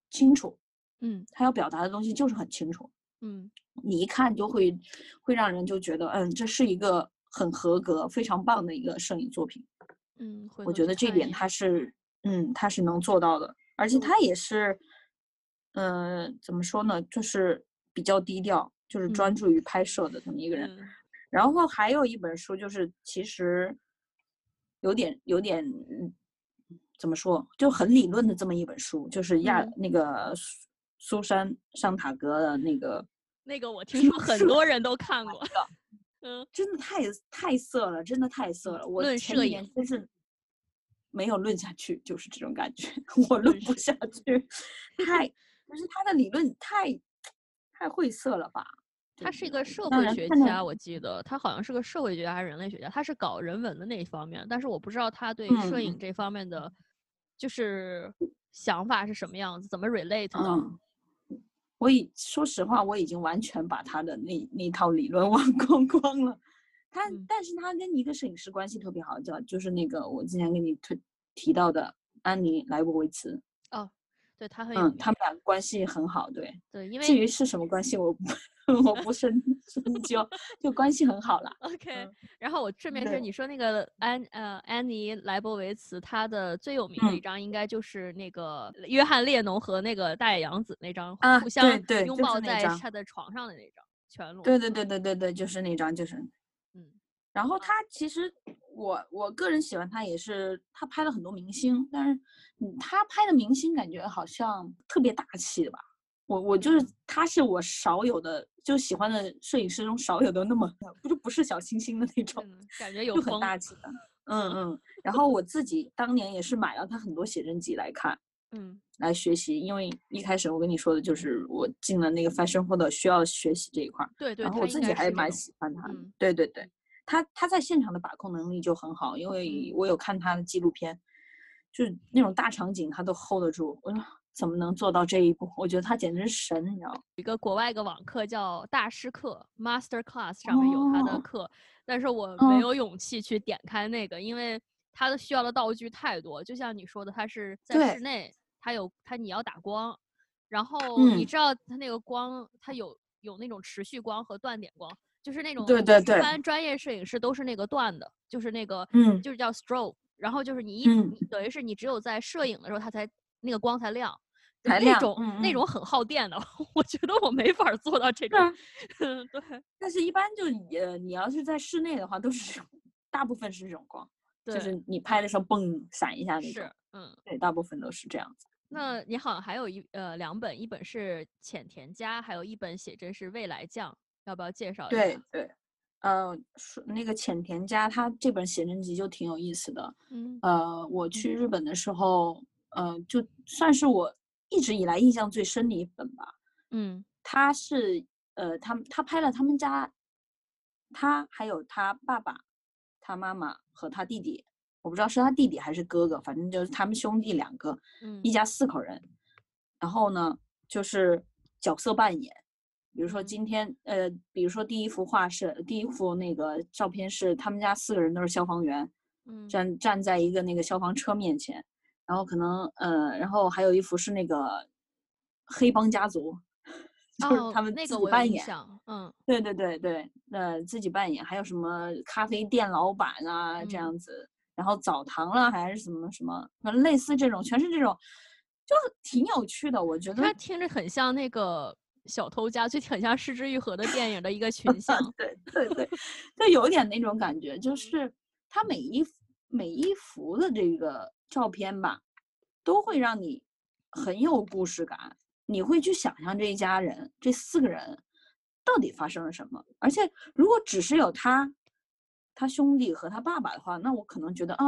清楚，嗯，他要表达的东西就是很清楚，嗯，你一看就会会让人就觉得嗯，这是一个。很合格，非常棒的一个摄影作品。嗯，我觉得这点他。是，嗯，他是能做到的，而且他也是，嗯，怎么说呢，就是比较低调，就是专注于拍摄的这么一个人。然后还有一本书，就是其实有点有点怎么说，就很理论的这么一本书，就是亚那个苏苏珊桑塔格的那个。那个我听说很多人都看过。嗯，真的太太色了，真的太色了。我摄影真是没有论下去，就是这种感觉，我论不下去。太，就是他的理论太太晦涩了吧？他是一个社会学家，我记得他好像是个社会学家还是人类学家，他是搞人文的那一方面，但是我不知道他对摄影这方面的就是想法是什么样子，怎么 relate 的。我已说实话，我已经完全把他的那那套理论 忘光光了。他，但是他跟一个摄影师关系特别好，叫就是那个我之前给你推提到的安妮莱博维茨。哦。对他很嗯，他们俩关系很好，对对，因为至于是什么关系，我 我不深深究，就关系很好了。OK，然后我顺便是你说那个安呃安妮莱博维茨，她的最有名的一张应该就是那个约翰列侬和那个大野洋子那张互相拥抱在他的床上的那张全裸。对对对对对对，就是那张，就是嗯。然后他其实。我我个人喜欢他，也是他拍了很多明星，但是，嗯，他拍的明星感觉好像特别大气的吧？我我就是他是我少有的就喜欢的摄影师中少有的那么不就不是小清新的那种，感觉有就很大气的。嗯嗯。然后我自己当年也是买了他很多写真集来看，嗯，来学习，因为一开始我跟你说的就是我进了那个 fashion 或者需要学习这一块，对对。然后我自己还蛮喜欢他，对对对。他他在现场的把控能力就很好，因为我有看他的纪录片，就是那种大场景他都 hold 得住。我说怎么能做到这一步？我觉得他简直是神，你知道吗？一个国外一个网课叫大师课 （Master Class） 上面有他的课，但是我没有勇气去点开那个，因为他的需要的道具太多。就像你说的，他是在室内，他有他你要打光，然后你知道他那个光，他有有那种持续光和断点光。就是那种对对对，一般专业摄影师都是那个断的，就是那个嗯，就是叫 strobe，然后就是你一等于是你只有在摄影的时候它才那个光才亮，那种那种很耗电的，我觉得我没法做到这种，嗯对。但是一般就呃你要是在室内的话，都是大部分是这种光，就是。你拍的时候嘣闪一下那种，是嗯，对，大部分都是这样子。那你好像还有一呃两本，一本是浅田家，还有一本写真是未来酱。要不要介绍一下？对对，呃，那个浅田家他这本写真集就挺有意思的。嗯，呃，我去日本的时候，呃，就算是我一直以来印象最深的一本吧。嗯，他是呃，他他拍了他们家，他还有他爸爸、他妈妈和他弟弟，我不知道是他弟弟还是哥哥，反正就是他们兄弟两个，一家四口人。然后呢，就是角色扮演。比如说今天，呃，比如说第一幅画是第一幅那个照片是他们家四个人都是消防员，嗯，站站在一个那个消防车面前，然后可能呃，然后还有一幅是那个黑帮家族，就是他们自己扮演，嗯，对对对对，呃，自己扮演，还有什么咖啡店老板啊这样子，然后澡堂了还是什么什么，反正类似这种，全是这种，就是挺有趣的，我觉得。它听着很像那个。小偷家就挺像失之愈合的电影的一个 群像，对对对，就有点那种感觉，就是他每一每一幅的这个照片吧，都会让你很有故事感，你会去想象这一家人这四个人到底发生了什么。而且如果只是有他他兄弟和他爸爸的话，那我可能觉得啊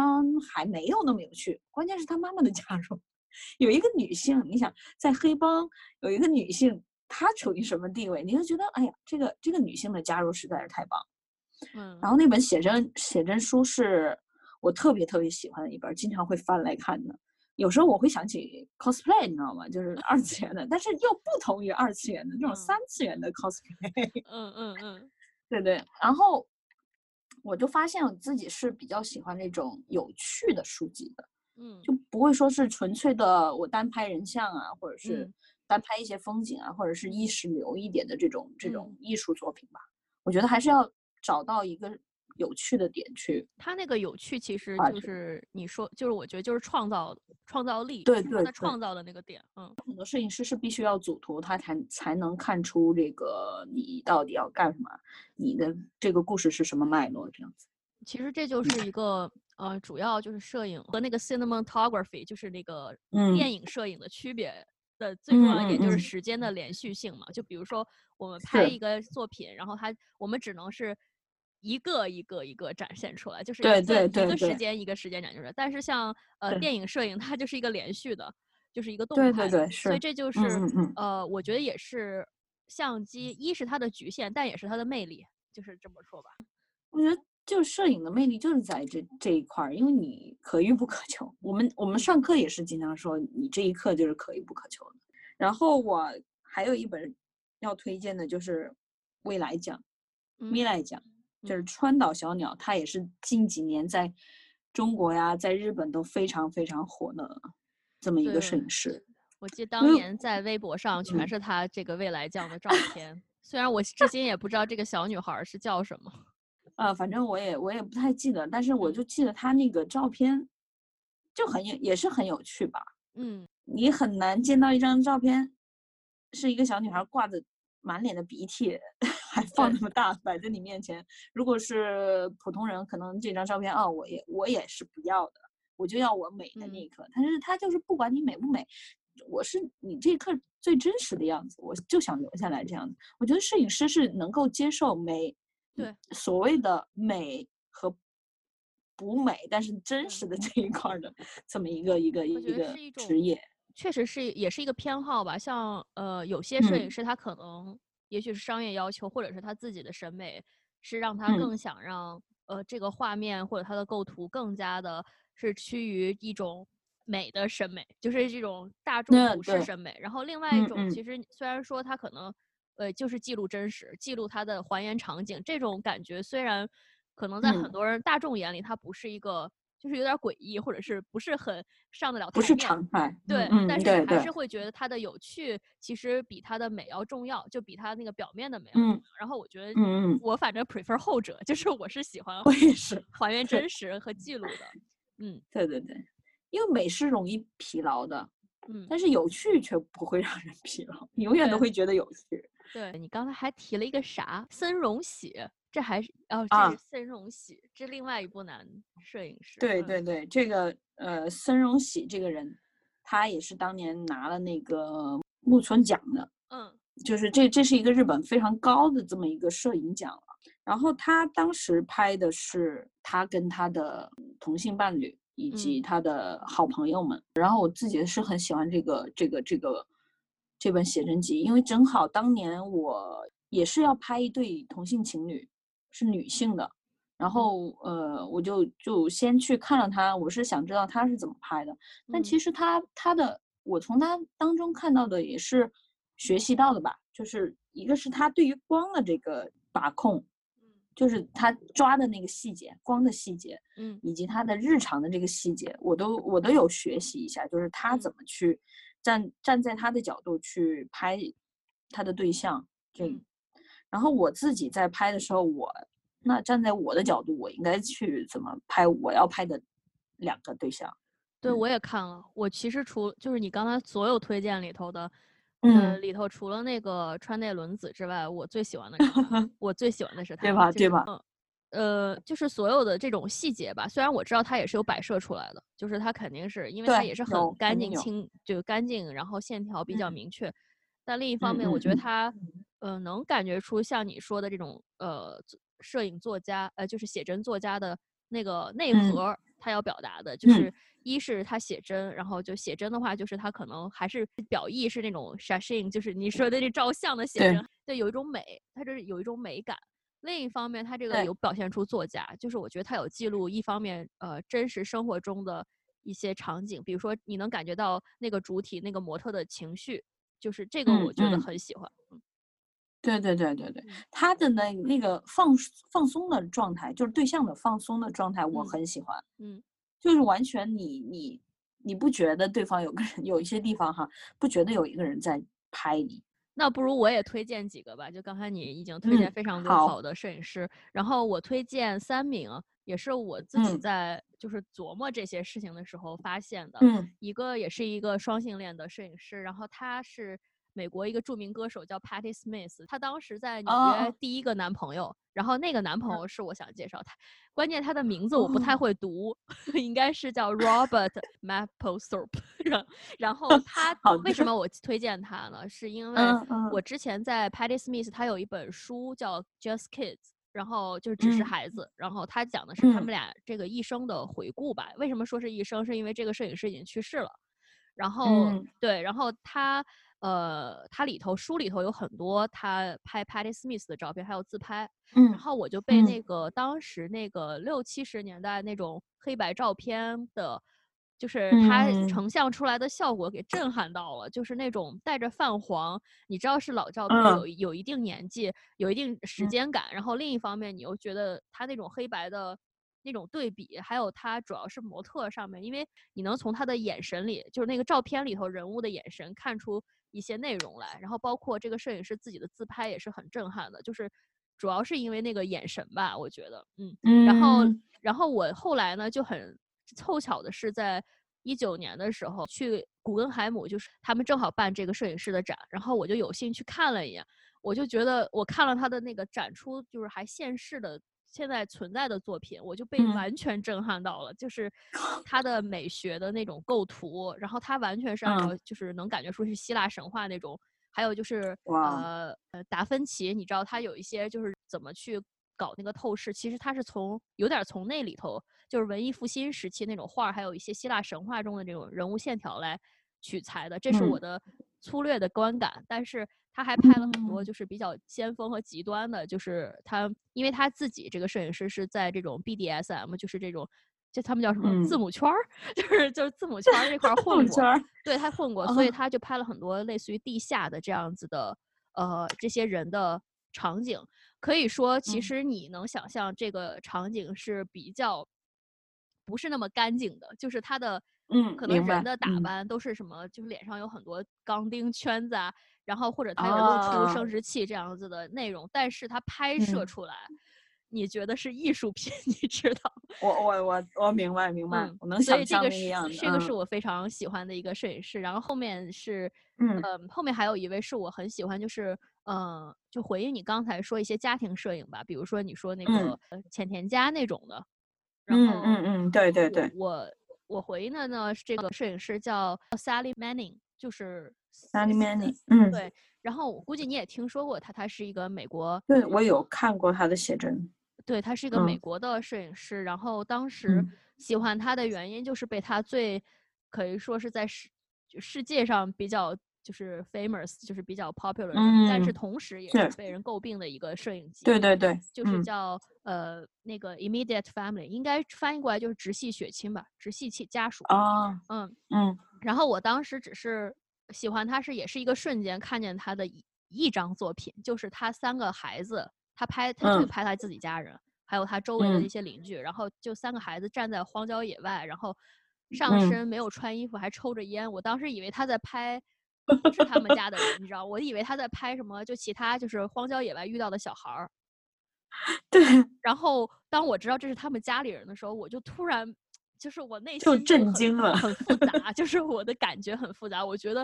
还没有那么有趣。关键是他妈妈的加入，有一个女性，你想在黑帮有一个女性。她处于什么地位？你就觉得，哎呀，这个这个女性的加入实在是太棒。嗯，然后那本写真写真书是我特别特别喜欢的一本，经常会翻来看的。有时候我会想起 cosplay，你知道吗？就是二次元的，但是又不同于二次元的这种三次元的 cosplay。嗯嗯嗯，对对。然后我就发现我自己是比较喜欢那种有趣的书籍的，嗯，就不会说是纯粹的我单拍人像啊，或者是。单拍一些风景啊，或者是意识流一点的这种这种艺术作品吧，我觉得还是要找到一个有趣的点去。他那个有趣其实就是你说，就是我觉得就是创造创造力，对对，他创造的那个点。嗯，很多摄影师是必须要组图，他才才能看出这个你到底要干什么，你的这个故事是什么脉络这样子。其实这就是一个。呃，主要就是摄影和那个 cinematography，就是那个电影摄影的区别的最重要一点就是时间的连续性嘛。就比如说我们拍一个作品，然后它我们只能是一个一个一个展现出来，就是对对对，一个时间一个时间展现出来。但是像呃电影摄影，它就是一个连续的，就是一个动态。对对对，所以这就是呃，我觉得也是相机，一是它的局限，但也是它的魅力，就是这么说吧。我觉得。就摄影的魅力就是在这这一块儿，因为你可遇不可求。我们我们上课也是经常说，你这一刻就是可遇不可求的。然后我还有一本要推荐的，就是未来奖，未来奖就是川岛小鸟，它也是近几年在中国呀，在日本都非常非常火的这么一个摄影师。我记得当年在微博上全是他这个未来奖的照片，虽然我至今也不知道这个小女孩是叫什么。呃，反正我也我也不太记得，但是我就记得他那个照片，就很有也是很有趣吧。嗯，你很难见到一张照片，是一个小女孩挂着满脸的鼻涕，还放那么大摆在你面前。如果是普通人，可能这张照片哦，我也我也是不要的，我就要我美的那一刻。但是他就是不管你美不美，我是你这一刻最真实的样子，我就想留下来这样子。我觉得摄影师是能够接受美。对，所谓的美和不美，但是真实的这一块的这么一个一个一个职业，确实是也是一个偏好吧。像呃，有些摄影师他可能也许是商业要求，或者是他自己的审美是让他更想让呃这个画面或者他的构图更加的是趋于一种美的审美，就是这种大众普世审美。然后另外一种其实虽然说他可能。呃，就是记录真实，记录它的还原场景，这种感觉虽然可能在很多人大众眼里，它不是一个，就是有点诡异，或者是不是很上得了台面，不是常态，对，但是还是会觉得它的有趣，其实比它的美要重要，就比它那个表面的美。嗯，然后我觉得，嗯嗯，我反正 prefer 后者，就是我是喜欢，是还原真实和记录的。嗯，对对对，因为美是容易疲劳的，嗯，但是有趣却不会 让人疲劳，你永远都会觉得有趣。对你刚才还提了一个啥？森荣喜，这还是哦，这是森荣喜，这另外一部男摄影师。对对对，这个呃，森荣喜这个人，他也是当年拿了那个木村奖的。嗯，就是这这是一个日本非常高的这么一个摄影奖了。然后他当时拍的是他跟他的同性伴侣以及他的好朋友们。然后我自己是很喜欢这个这个这个。这本写真集，因为正好当年我也是要拍一对同性情侣，是女性的，然后呃，我就就先去看了他，我是想知道他是怎么拍的。但其实他他的，我从他当中看到的也是学习到的吧，就是一个是他对于光的这个把控，就是他抓的那个细节，光的细节，嗯，以及他的日常的这个细节，我都我都有学习一下，就是他怎么去。站站在他的角度去拍他的对象，这，然后我自己在拍的时候，我那站在我的角度，我应该去怎么拍我要拍的两个对象？对，我也看了。我其实除就是你刚才所有推荐里头的，嗯，里头除了那个川内伦子之外，我最喜欢的，我最喜欢的是他，对吧？对吧？呃，就是所有的这种细节吧，虽然我知道它也是有摆设出来的，就是它肯定是因为它也是很干净清，就干净，然后线条比较明确。但另一方面，我觉得它，呃，能感觉出像你说的这种，呃，摄影作家，呃，就是写真作家的那个内核，他要表达的就是，一是他写真，然后就写真的话，就是他可能还是表意是那种 shashing，就是你说的这照相的写真，对，有一种美，它这是有一种美感。另一方面，他这个有表现出作家，就是我觉得他有记录一方面，呃，真实生活中的一些场景，比如说你能感觉到那个主体那个模特的情绪，就是这个我觉得很喜欢。嗯，对对对对对，他的那那个放放松的状态，就是对象的放松的状态，我很喜欢。嗯，就是完全你你你不觉得对方有个人有一些地方哈，不觉得有一个人在拍你。那不如我也推荐几个吧。就刚才你已经推荐非常多好的摄影师，然后我推荐三名，也是我自己在就是琢磨这些事情的时候发现的。嗯，一个也是一个双性恋的摄影师，然后他是美国一个著名歌手叫 Patti Smith，她当时在纽约第一个男朋友，然后那个男朋友是我想介绍他，关键他的名字我不太会读，应该是叫 Robert Mapplethorpe。然后 他为什么我推荐他呢？是因为我之前在 Patti Smith，他有一本书叫 Just Kids。然后就是只是孩子，然后他讲的是他们俩这个一生的回顾吧。为什么说是一生？是因为这个摄影师已经去世了。然后对，然后他呃，他里头书里头有很多他拍 Patty Smith 的照片，还有自拍。嗯。然后我就被那个当时那个六七十年代那种黑白照片的。就是它成像出来的效果给震撼到了，就是那种带着泛黄，你知道是老照片，有有一定年纪，有一定时间感。然后另一方面，你又觉得它那种黑白的那种对比，还有他主要是模特上面，因为你能从他的眼神里，就是那个照片里头人物的眼神看出一些内容来。然后包括这个摄影师自己的自拍也是很震撼的，就是主要是因为那个眼神吧，我觉得，嗯。然后，然后我后来呢就很。凑巧的是，在一九年的时候去古根海姆，就是他们正好办这个摄影师的展，然后我就有幸去看了一眼，我就觉得我看了他的那个展出，就是还现世的现在存在的作品，我就被完全震撼到了，就是 他的美学的那种构图，然后他完全是按照就是能感觉出是希腊神话那种，还有就是呃呃达芬奇，你知道他有一些就是怎么去搞那个透视，其实他是从有点从那里头。就是文艺复兴时期那种画，还有一些希腊神话中的这种人物线条来取材的，这是我的粗略的观感。但是他还拍了很多，就是比较先锋和极端的，就是他，因为他自己这个摄影师是在这种 BDSM，就是这种，就他们叫什么字母圈儿，就是就是字母圈这块 混过，对他混过，所以他就拍了很多类似于地下的这样子的，呃，这些人的场景。可以说，其实你能想象这个场景是比较。不是那么干净的，就是他的，嗯，可能人的打扮都是什么，就是脸上有很多钢钉圈子啊，然后或者他有露出生殖器这样子的内容，但是他拍摄出来，你觉得是艺术品，你知道？我我我我明白明白，我能想象那样这个是我非常喜欢的一个摄影师，然后后面是，嗯，后面还有一位是我很喜欢，就是，嗯，就回应你刚才说一些家庭摄影吧，比如说你说那个浅田家那种的。嗯嗯嗯，对对对，我我回应的呢是这个摄影师叫 Sally Manning，就是 Sally Manning，嗯，对。然后我估计你也听说过他，他是一个美国，对我有看过他的写真，对他是一个美国的摄影师。然后当时喜欢他的原因就是被他最可以说是在世世界上比较。就是 famous，就是比较 popular，但是同时也是被人诟病的一个摄影机。对对对，就是叫呃那个 immediate family，应该翻译过来就是直系血亲吧，直系亲家属。啊，嗯嗯。然后我当时只是喜欢他，是也是一个瞬间看见他的一一张作品，就是他三个孩子，他拍他就拍他自己家人，还有他周围的一些邻居，然后就三个孩子站在荒郊野外，然后上身没有穿衣服，还抽着烟。我当时以为他在拍。是他们家的人，你知道？我以为他在拍什么，就其他就是荒郊野外遇到的小孩儿。对。然后当我知道这是他们家里人的时候，我就突然，就是我内心就震惊了，很复杂，就是 我的感觉很复杂。我觉得，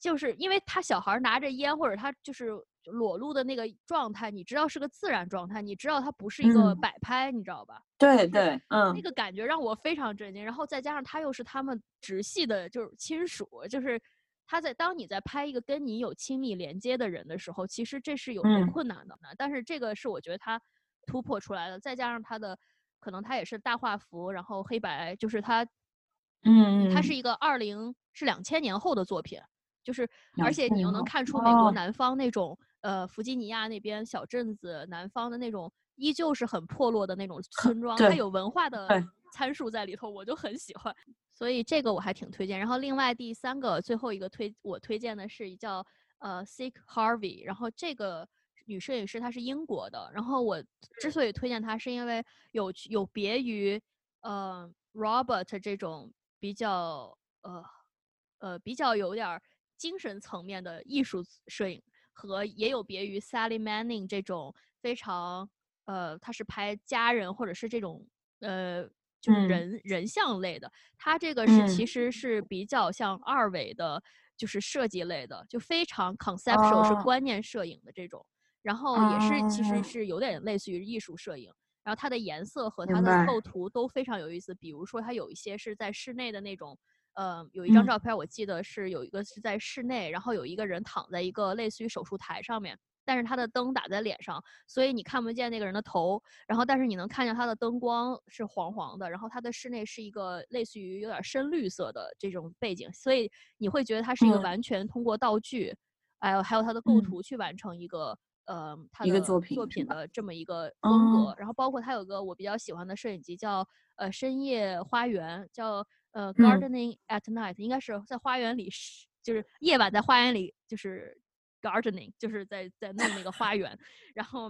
就是因为他小孩拿着烟，或者他就是裸露的那个状态，你知道是个自然状态，你知道他不是一个摆拍，你知道吧？对对，嗯。那个感觉让我非常震惊。然后再加上他又是他们直系的，就是亲属，就是。他在当你在拍一个跟你有亲密连接的人的时候，其实这是有困难的。但是这个是我觉得他突破出来的，再加上他的可能他也是大画幅，然后黑白，就是他，嗯，他是一个二零是两千年后的作品，就是而且你又能看出美国南方那种呃弗吉尼亚那边小镇子南方的那种依旧是很破落的那种 村庄，它有文化的参数在里头，我就很喜欢。所以这个我还挺推荐。然后另外第三个最后一个推我推荐的是叫呃 Sick Harvey。然后这个女摄影师她是英国的。然后我之所以推荐她，是因为有有别于呃 Robert 这种比较呃呃比较有点精神层面的艺术摄影，和也有别于 Sally Manning 这种非常呃她是拍家人或者是这种呃。就是人人像类的，它这个是其实是比较像二维的就是设计类的，就非常 conceptual 是观念摄影的这种，然后也是其实是有点类似于艺术摄影。然后它的颜色和它的构图都非常有意思，比如说它有一些是在室内的那种，呃，有一张照片我记得是有一个是在室内，然后有一个人躺在一个类似于手术台上面，但是他的灯打在脸上，所以你看不见那个人的头，然后但是你能看见他的灯光是黄黄的，然后他的室内是一个类似于有点深绿色的这种背景，所以你会觉得它是一个完全通过道具，还有还有它的构图去完成一个。呃，他的作品作品的这么一个风格，然后包括他有个我比较喜欢的摄影集叫呃深夜花园，叫呃 Gardening at Night，应该是在花园里，就是夜晚在花园里就是 gardening，就是在在弄那个花园，然后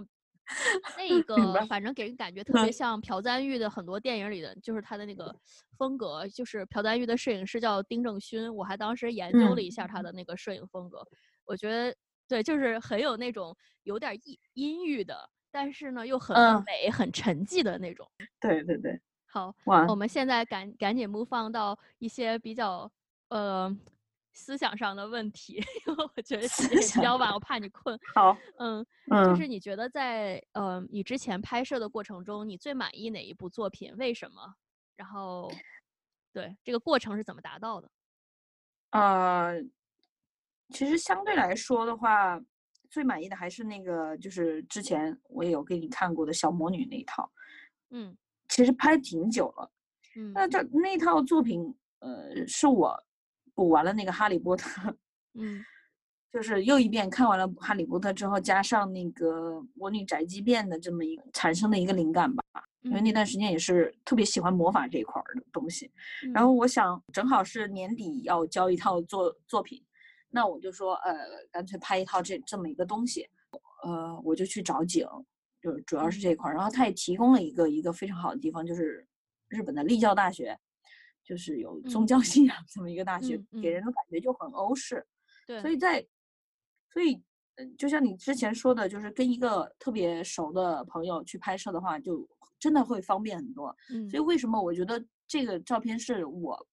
那 个反正给人感觉特别像朴赞玉的很多电影里的，就是他的那个风格，就是朴赞玉的摄影师叫丁正勋，我还当时研究了一下他的那个摄影风格，我觉得。对，就是很有那种有点阴阴郁的，但是呢又很美、很沉寂的那种。对对对，好，我们现在赶赶紧播放到一些比较呃思想上的问题，因为我觉得比较晚，我怕你困。好，嗯嗯，就是你觉得在呃你之前拍摄的过程中，你最满意哪一部作品？为什么？然后，对这个过程是怎么达到的？呃。其实相对来说的话，最满意的还是那个，就是之前我也有给你看过的小魔女那一套，嗯，其实拍挺久了，嗯，那这那套作品，呃，是我补完了那个哈利波特，嗯，就是又一遍看完了哈利波特之后，加上那个魔女宅急便的这么一个产生的一个灵感吧，因为那段时间也是特别喜欢魔法这一块的东西，然后我想正好是年底要交一套作作品。那我就说，呃，干脆拍一套这这么一个东西，呃，我就去找景，就主要是这一块儿。然后他也提供了一个一个非常好的地方，就是日本的立教大学，就是有宗教信仰这么一个大学，给人的感觉就很欧式。对，所以在，所以，嗯，就像你之前说的，就是跟一个特别熟的朋友去拍摄的话，就真的会方便很多。嗯，所以为什么我觉得这个照片是我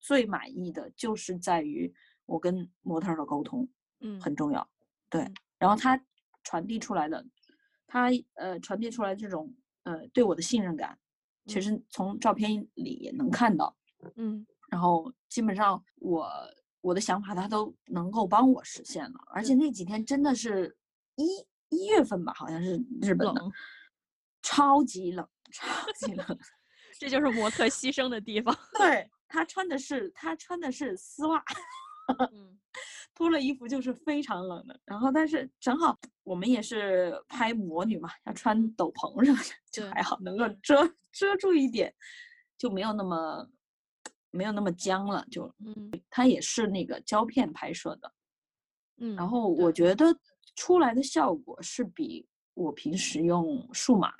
最满意的，就是在于。我跟模特的沟通，嗯，很重要，对。然后他传递出来的，他呃传递出来这种呃对我的信任感，其实从照片里也能看到，嗯。然后基本上我我的想法他都能够帮我实现了，而且那几天真的是一一月份吧，好像是日本的，超级冷，超级冷，这就是模特牺牲的地方。对他穿的是他穿的是丝袜。嗯，脱了衣服就是非常冷的。然后，但是正好我们也是拍魔女嘛，要穿斗篷什么的，就还好，能够遮遮住一点，就没有那么没有那么僵了。就，嗯，它也是那个胶片拍摄的，嗯，然后我觉得出来的效果是比我平时用数码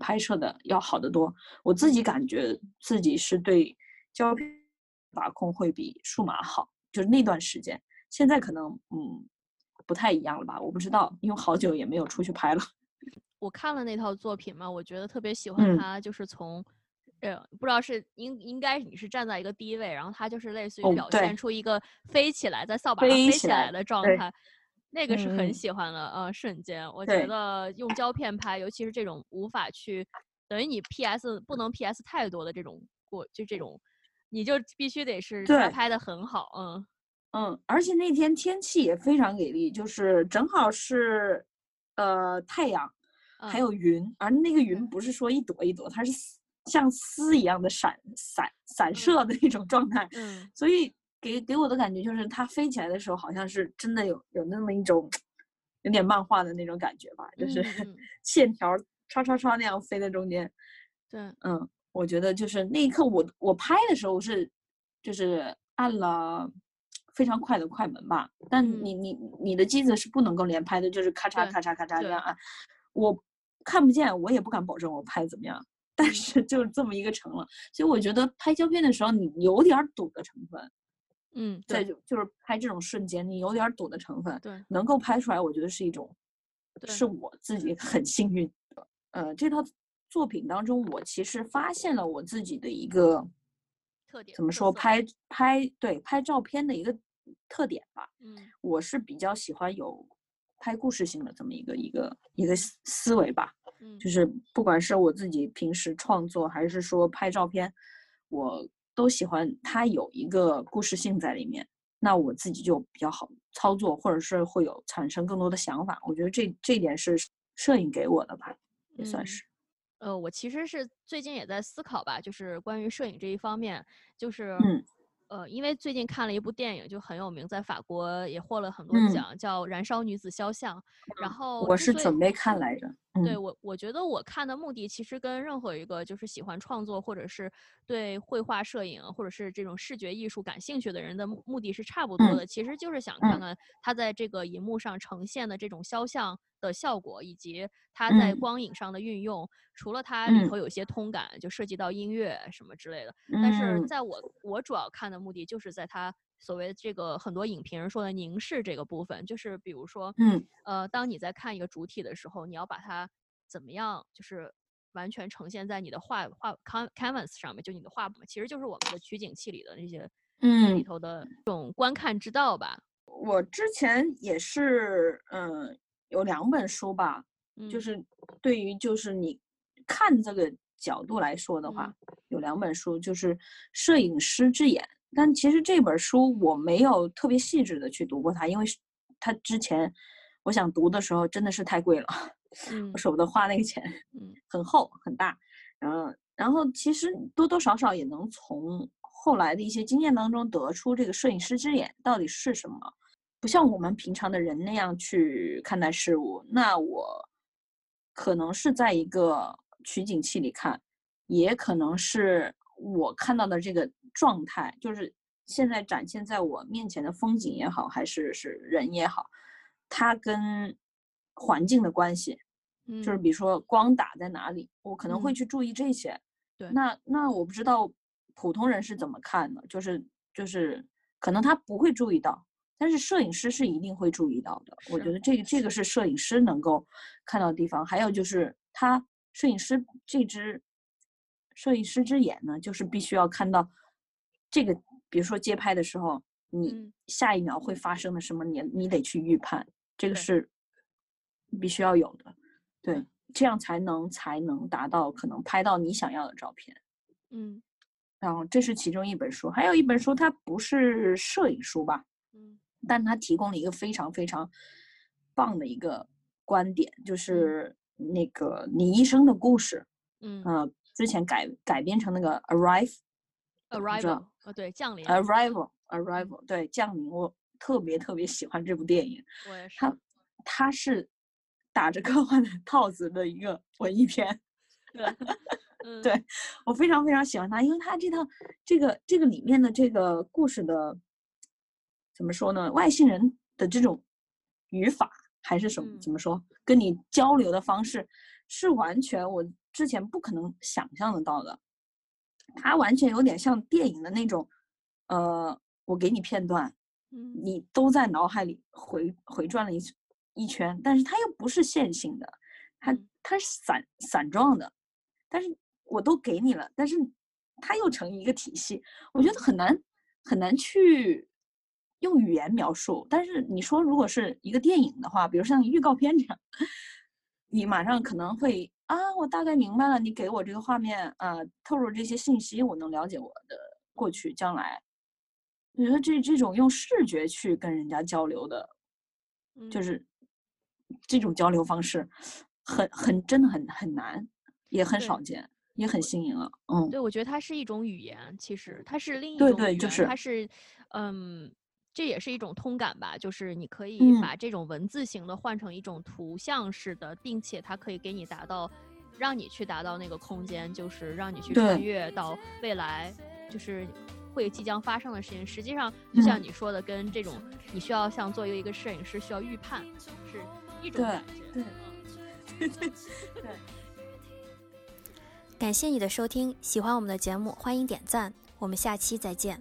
拍摄的要好得多。我自己感觉自己是对胶片把控会比数码好。就是那段时间，现在可能嗯不太一样了吧？我不知道，因为好久也没有出去拍了。我看了那套作品嘛，我觉得特别喜欢他，就是从呃不知道是应应该你是站在一个低位，然后他就是类似于表现出一个飞起来在扫把上飞起来的状态，那个是很喜欢的呃瞬间。我觉得用胶片拍，尤其是这种无法去等于你 PS 不能 PS 太多的这种过就这种。你就必须得是拍的很好，嗯。嗯，而且那天天气也非常给力，就是正好是，呃，太阳，还有云，而那个云不是说一朵一朵，它是像丝一样的闪闪散射的那种状态，嗯，所以给给我的感觉就是它飞起来的时候，好像是真的有有那么一种有点漫画的那种感觉吧，就是 线条唰唰唰那样飞在中间，对，嗯。我觉得就是那一刻，我我拍的时候是，就是按了非常快的快门吧。但你你你的机子是不能够连拍的，就是咔嚓咔嚓咔嚓这样按。我看不见，我也不敢保证我拍怎么样。但是就是这么一个成了。所以我觉得拍胶片的时候，你有点赌的成分。嗯，对，就就是拍这种瞬间，你有点赌的成分。对，能够拍出来，我觉得是一种，是我自己很幸运的。呃，这套。作品当中，我其实发现了我自己的一个特点，怎么说？拍拍对拍照片的一个特点吧。嗯，我是比较喜欢有拍故事性的这么一个一个一个思维吧。嗯，就是不管是我自己平时创作，还是说拍照片，我都喜欢它有一个故事性在里面。那我自己就比较好操作，或者是会有产生更多的想法。我觉得这这点是摄影给我的吧，也算是。呃，我其实是最近也在思考吧，就是关于摄影这一方面，就是。呃，因为最近看了一部电影，就很有名，在法国也获了很多奖，叫《燃烧女子肖像》。然后我是准备看来着。对我，我觉得我看的目的其实跟任何一个就是喜欢创作或者是对绘画、摄影或者是这种视觉艺术感兴趣的人的目的是差不多的，其实就是想看看他在这个荧幕上呈现的这种肖像的效果，以及他在光影上的运用。除了它里头有些通感，就涉及到音乐什么之类的。但是在我我主要看的目的就是在它所谓这个很多影评人说的凝视这个部分，就是比如说，嗯，呃，当你在看一个主体的时候，你要把它。怎么样？就是完全呈现在你的画画 canvas 上面，就你的画布，其实就是我们的取景器里的那些嗯里头的这种观看之道吧。我之前也是，嗯，有两本书吧，就是对于就是你看这个角度来说的话，有两本书，就是《摄影师之眼》，但其实这本书我没有特别细致的去读过它，因为它之前我想读的时候真的是太贵了。我舍不得花那个钱，嗯，很厚很大，然后然后其实多多少少也能从后来的一些经验当中得出这个摄影师之眼到底是什么，不像我们平常的人那样去看待事物。那我可能是在一个取景器里看，也可能是我看到的这个状态，就是现在展现在我面前的风景也好，还是是人也好，它跟。环境的关系，就是比如说光打在哪里，我可能会去注意这些。对，那那我不知道普通人是怎么看的，就是就是可能他不会注意到，但是摄影师是一定会注意到的。我觉得这个这个是摄影师能够看到的地方。还有就是他摄影师这只摄影师之眼呢，就是必须要看到这个，比如说街拍的时候，你下一秒会发生的什么，你你得去预判，这个是。必须要有的，对，这样才能才能达到可能拍到你想要的照片。嗯，然后这是其中一本书，还有一本书，它不是摄影书吧？嗯，但它提供了一个非常非常棒的一个观点，就是那个李医生的故事。嗯，呃，之前改改编成那个 Arrive，Arrival，呃，对，降临。Arrival，Arrival，对，降临。我特别特别喜欢这部电影。我也是。它，它是。打着科幻的套子的一个文艺片，对，对我非常非常喜欢它，因为它这套这个这个里面的这个故事的怎么说呢？外星人的这种语法还是什么？怎么说？跟你交流的方式是完全我之前不可能想象得到的，它完全有点像电影的那种，呃，我给你片段，你都在脑海里回回转了一次。一圈，但是它又不是线性的，它它是散散状的，但是我都给你了，但是它又成一个体系，我觉得很难很难去用语言描述。但是你说如果是一个电影的话，比如像预告片这样，你马上可能会啊，我大概明白了，你给我这个画面啊，透露这些信息，我能了解我的过去将来。我觉得这这种用视觉去跟人家交流的，就是。这种交流方式，很很真的很很难，也很少见，也很新颖了。嗯，对，我觉得它是一种语言，其实它是另一种语言，它是，嗯，这也是一种通感吧，就是你可以把这种文字型的换成一种图像式的，并且它可以给你达到，让你去达到那个空间，就是让你去穿越到未来，就是会即将发生的事情。实际上，就像你说的，跟这种你需要像作为一个摄影师需要预判是。一种感觉，对，对，对。感谢你的收听，喜欢我们的节目，欢迎点赞，我们下期再见。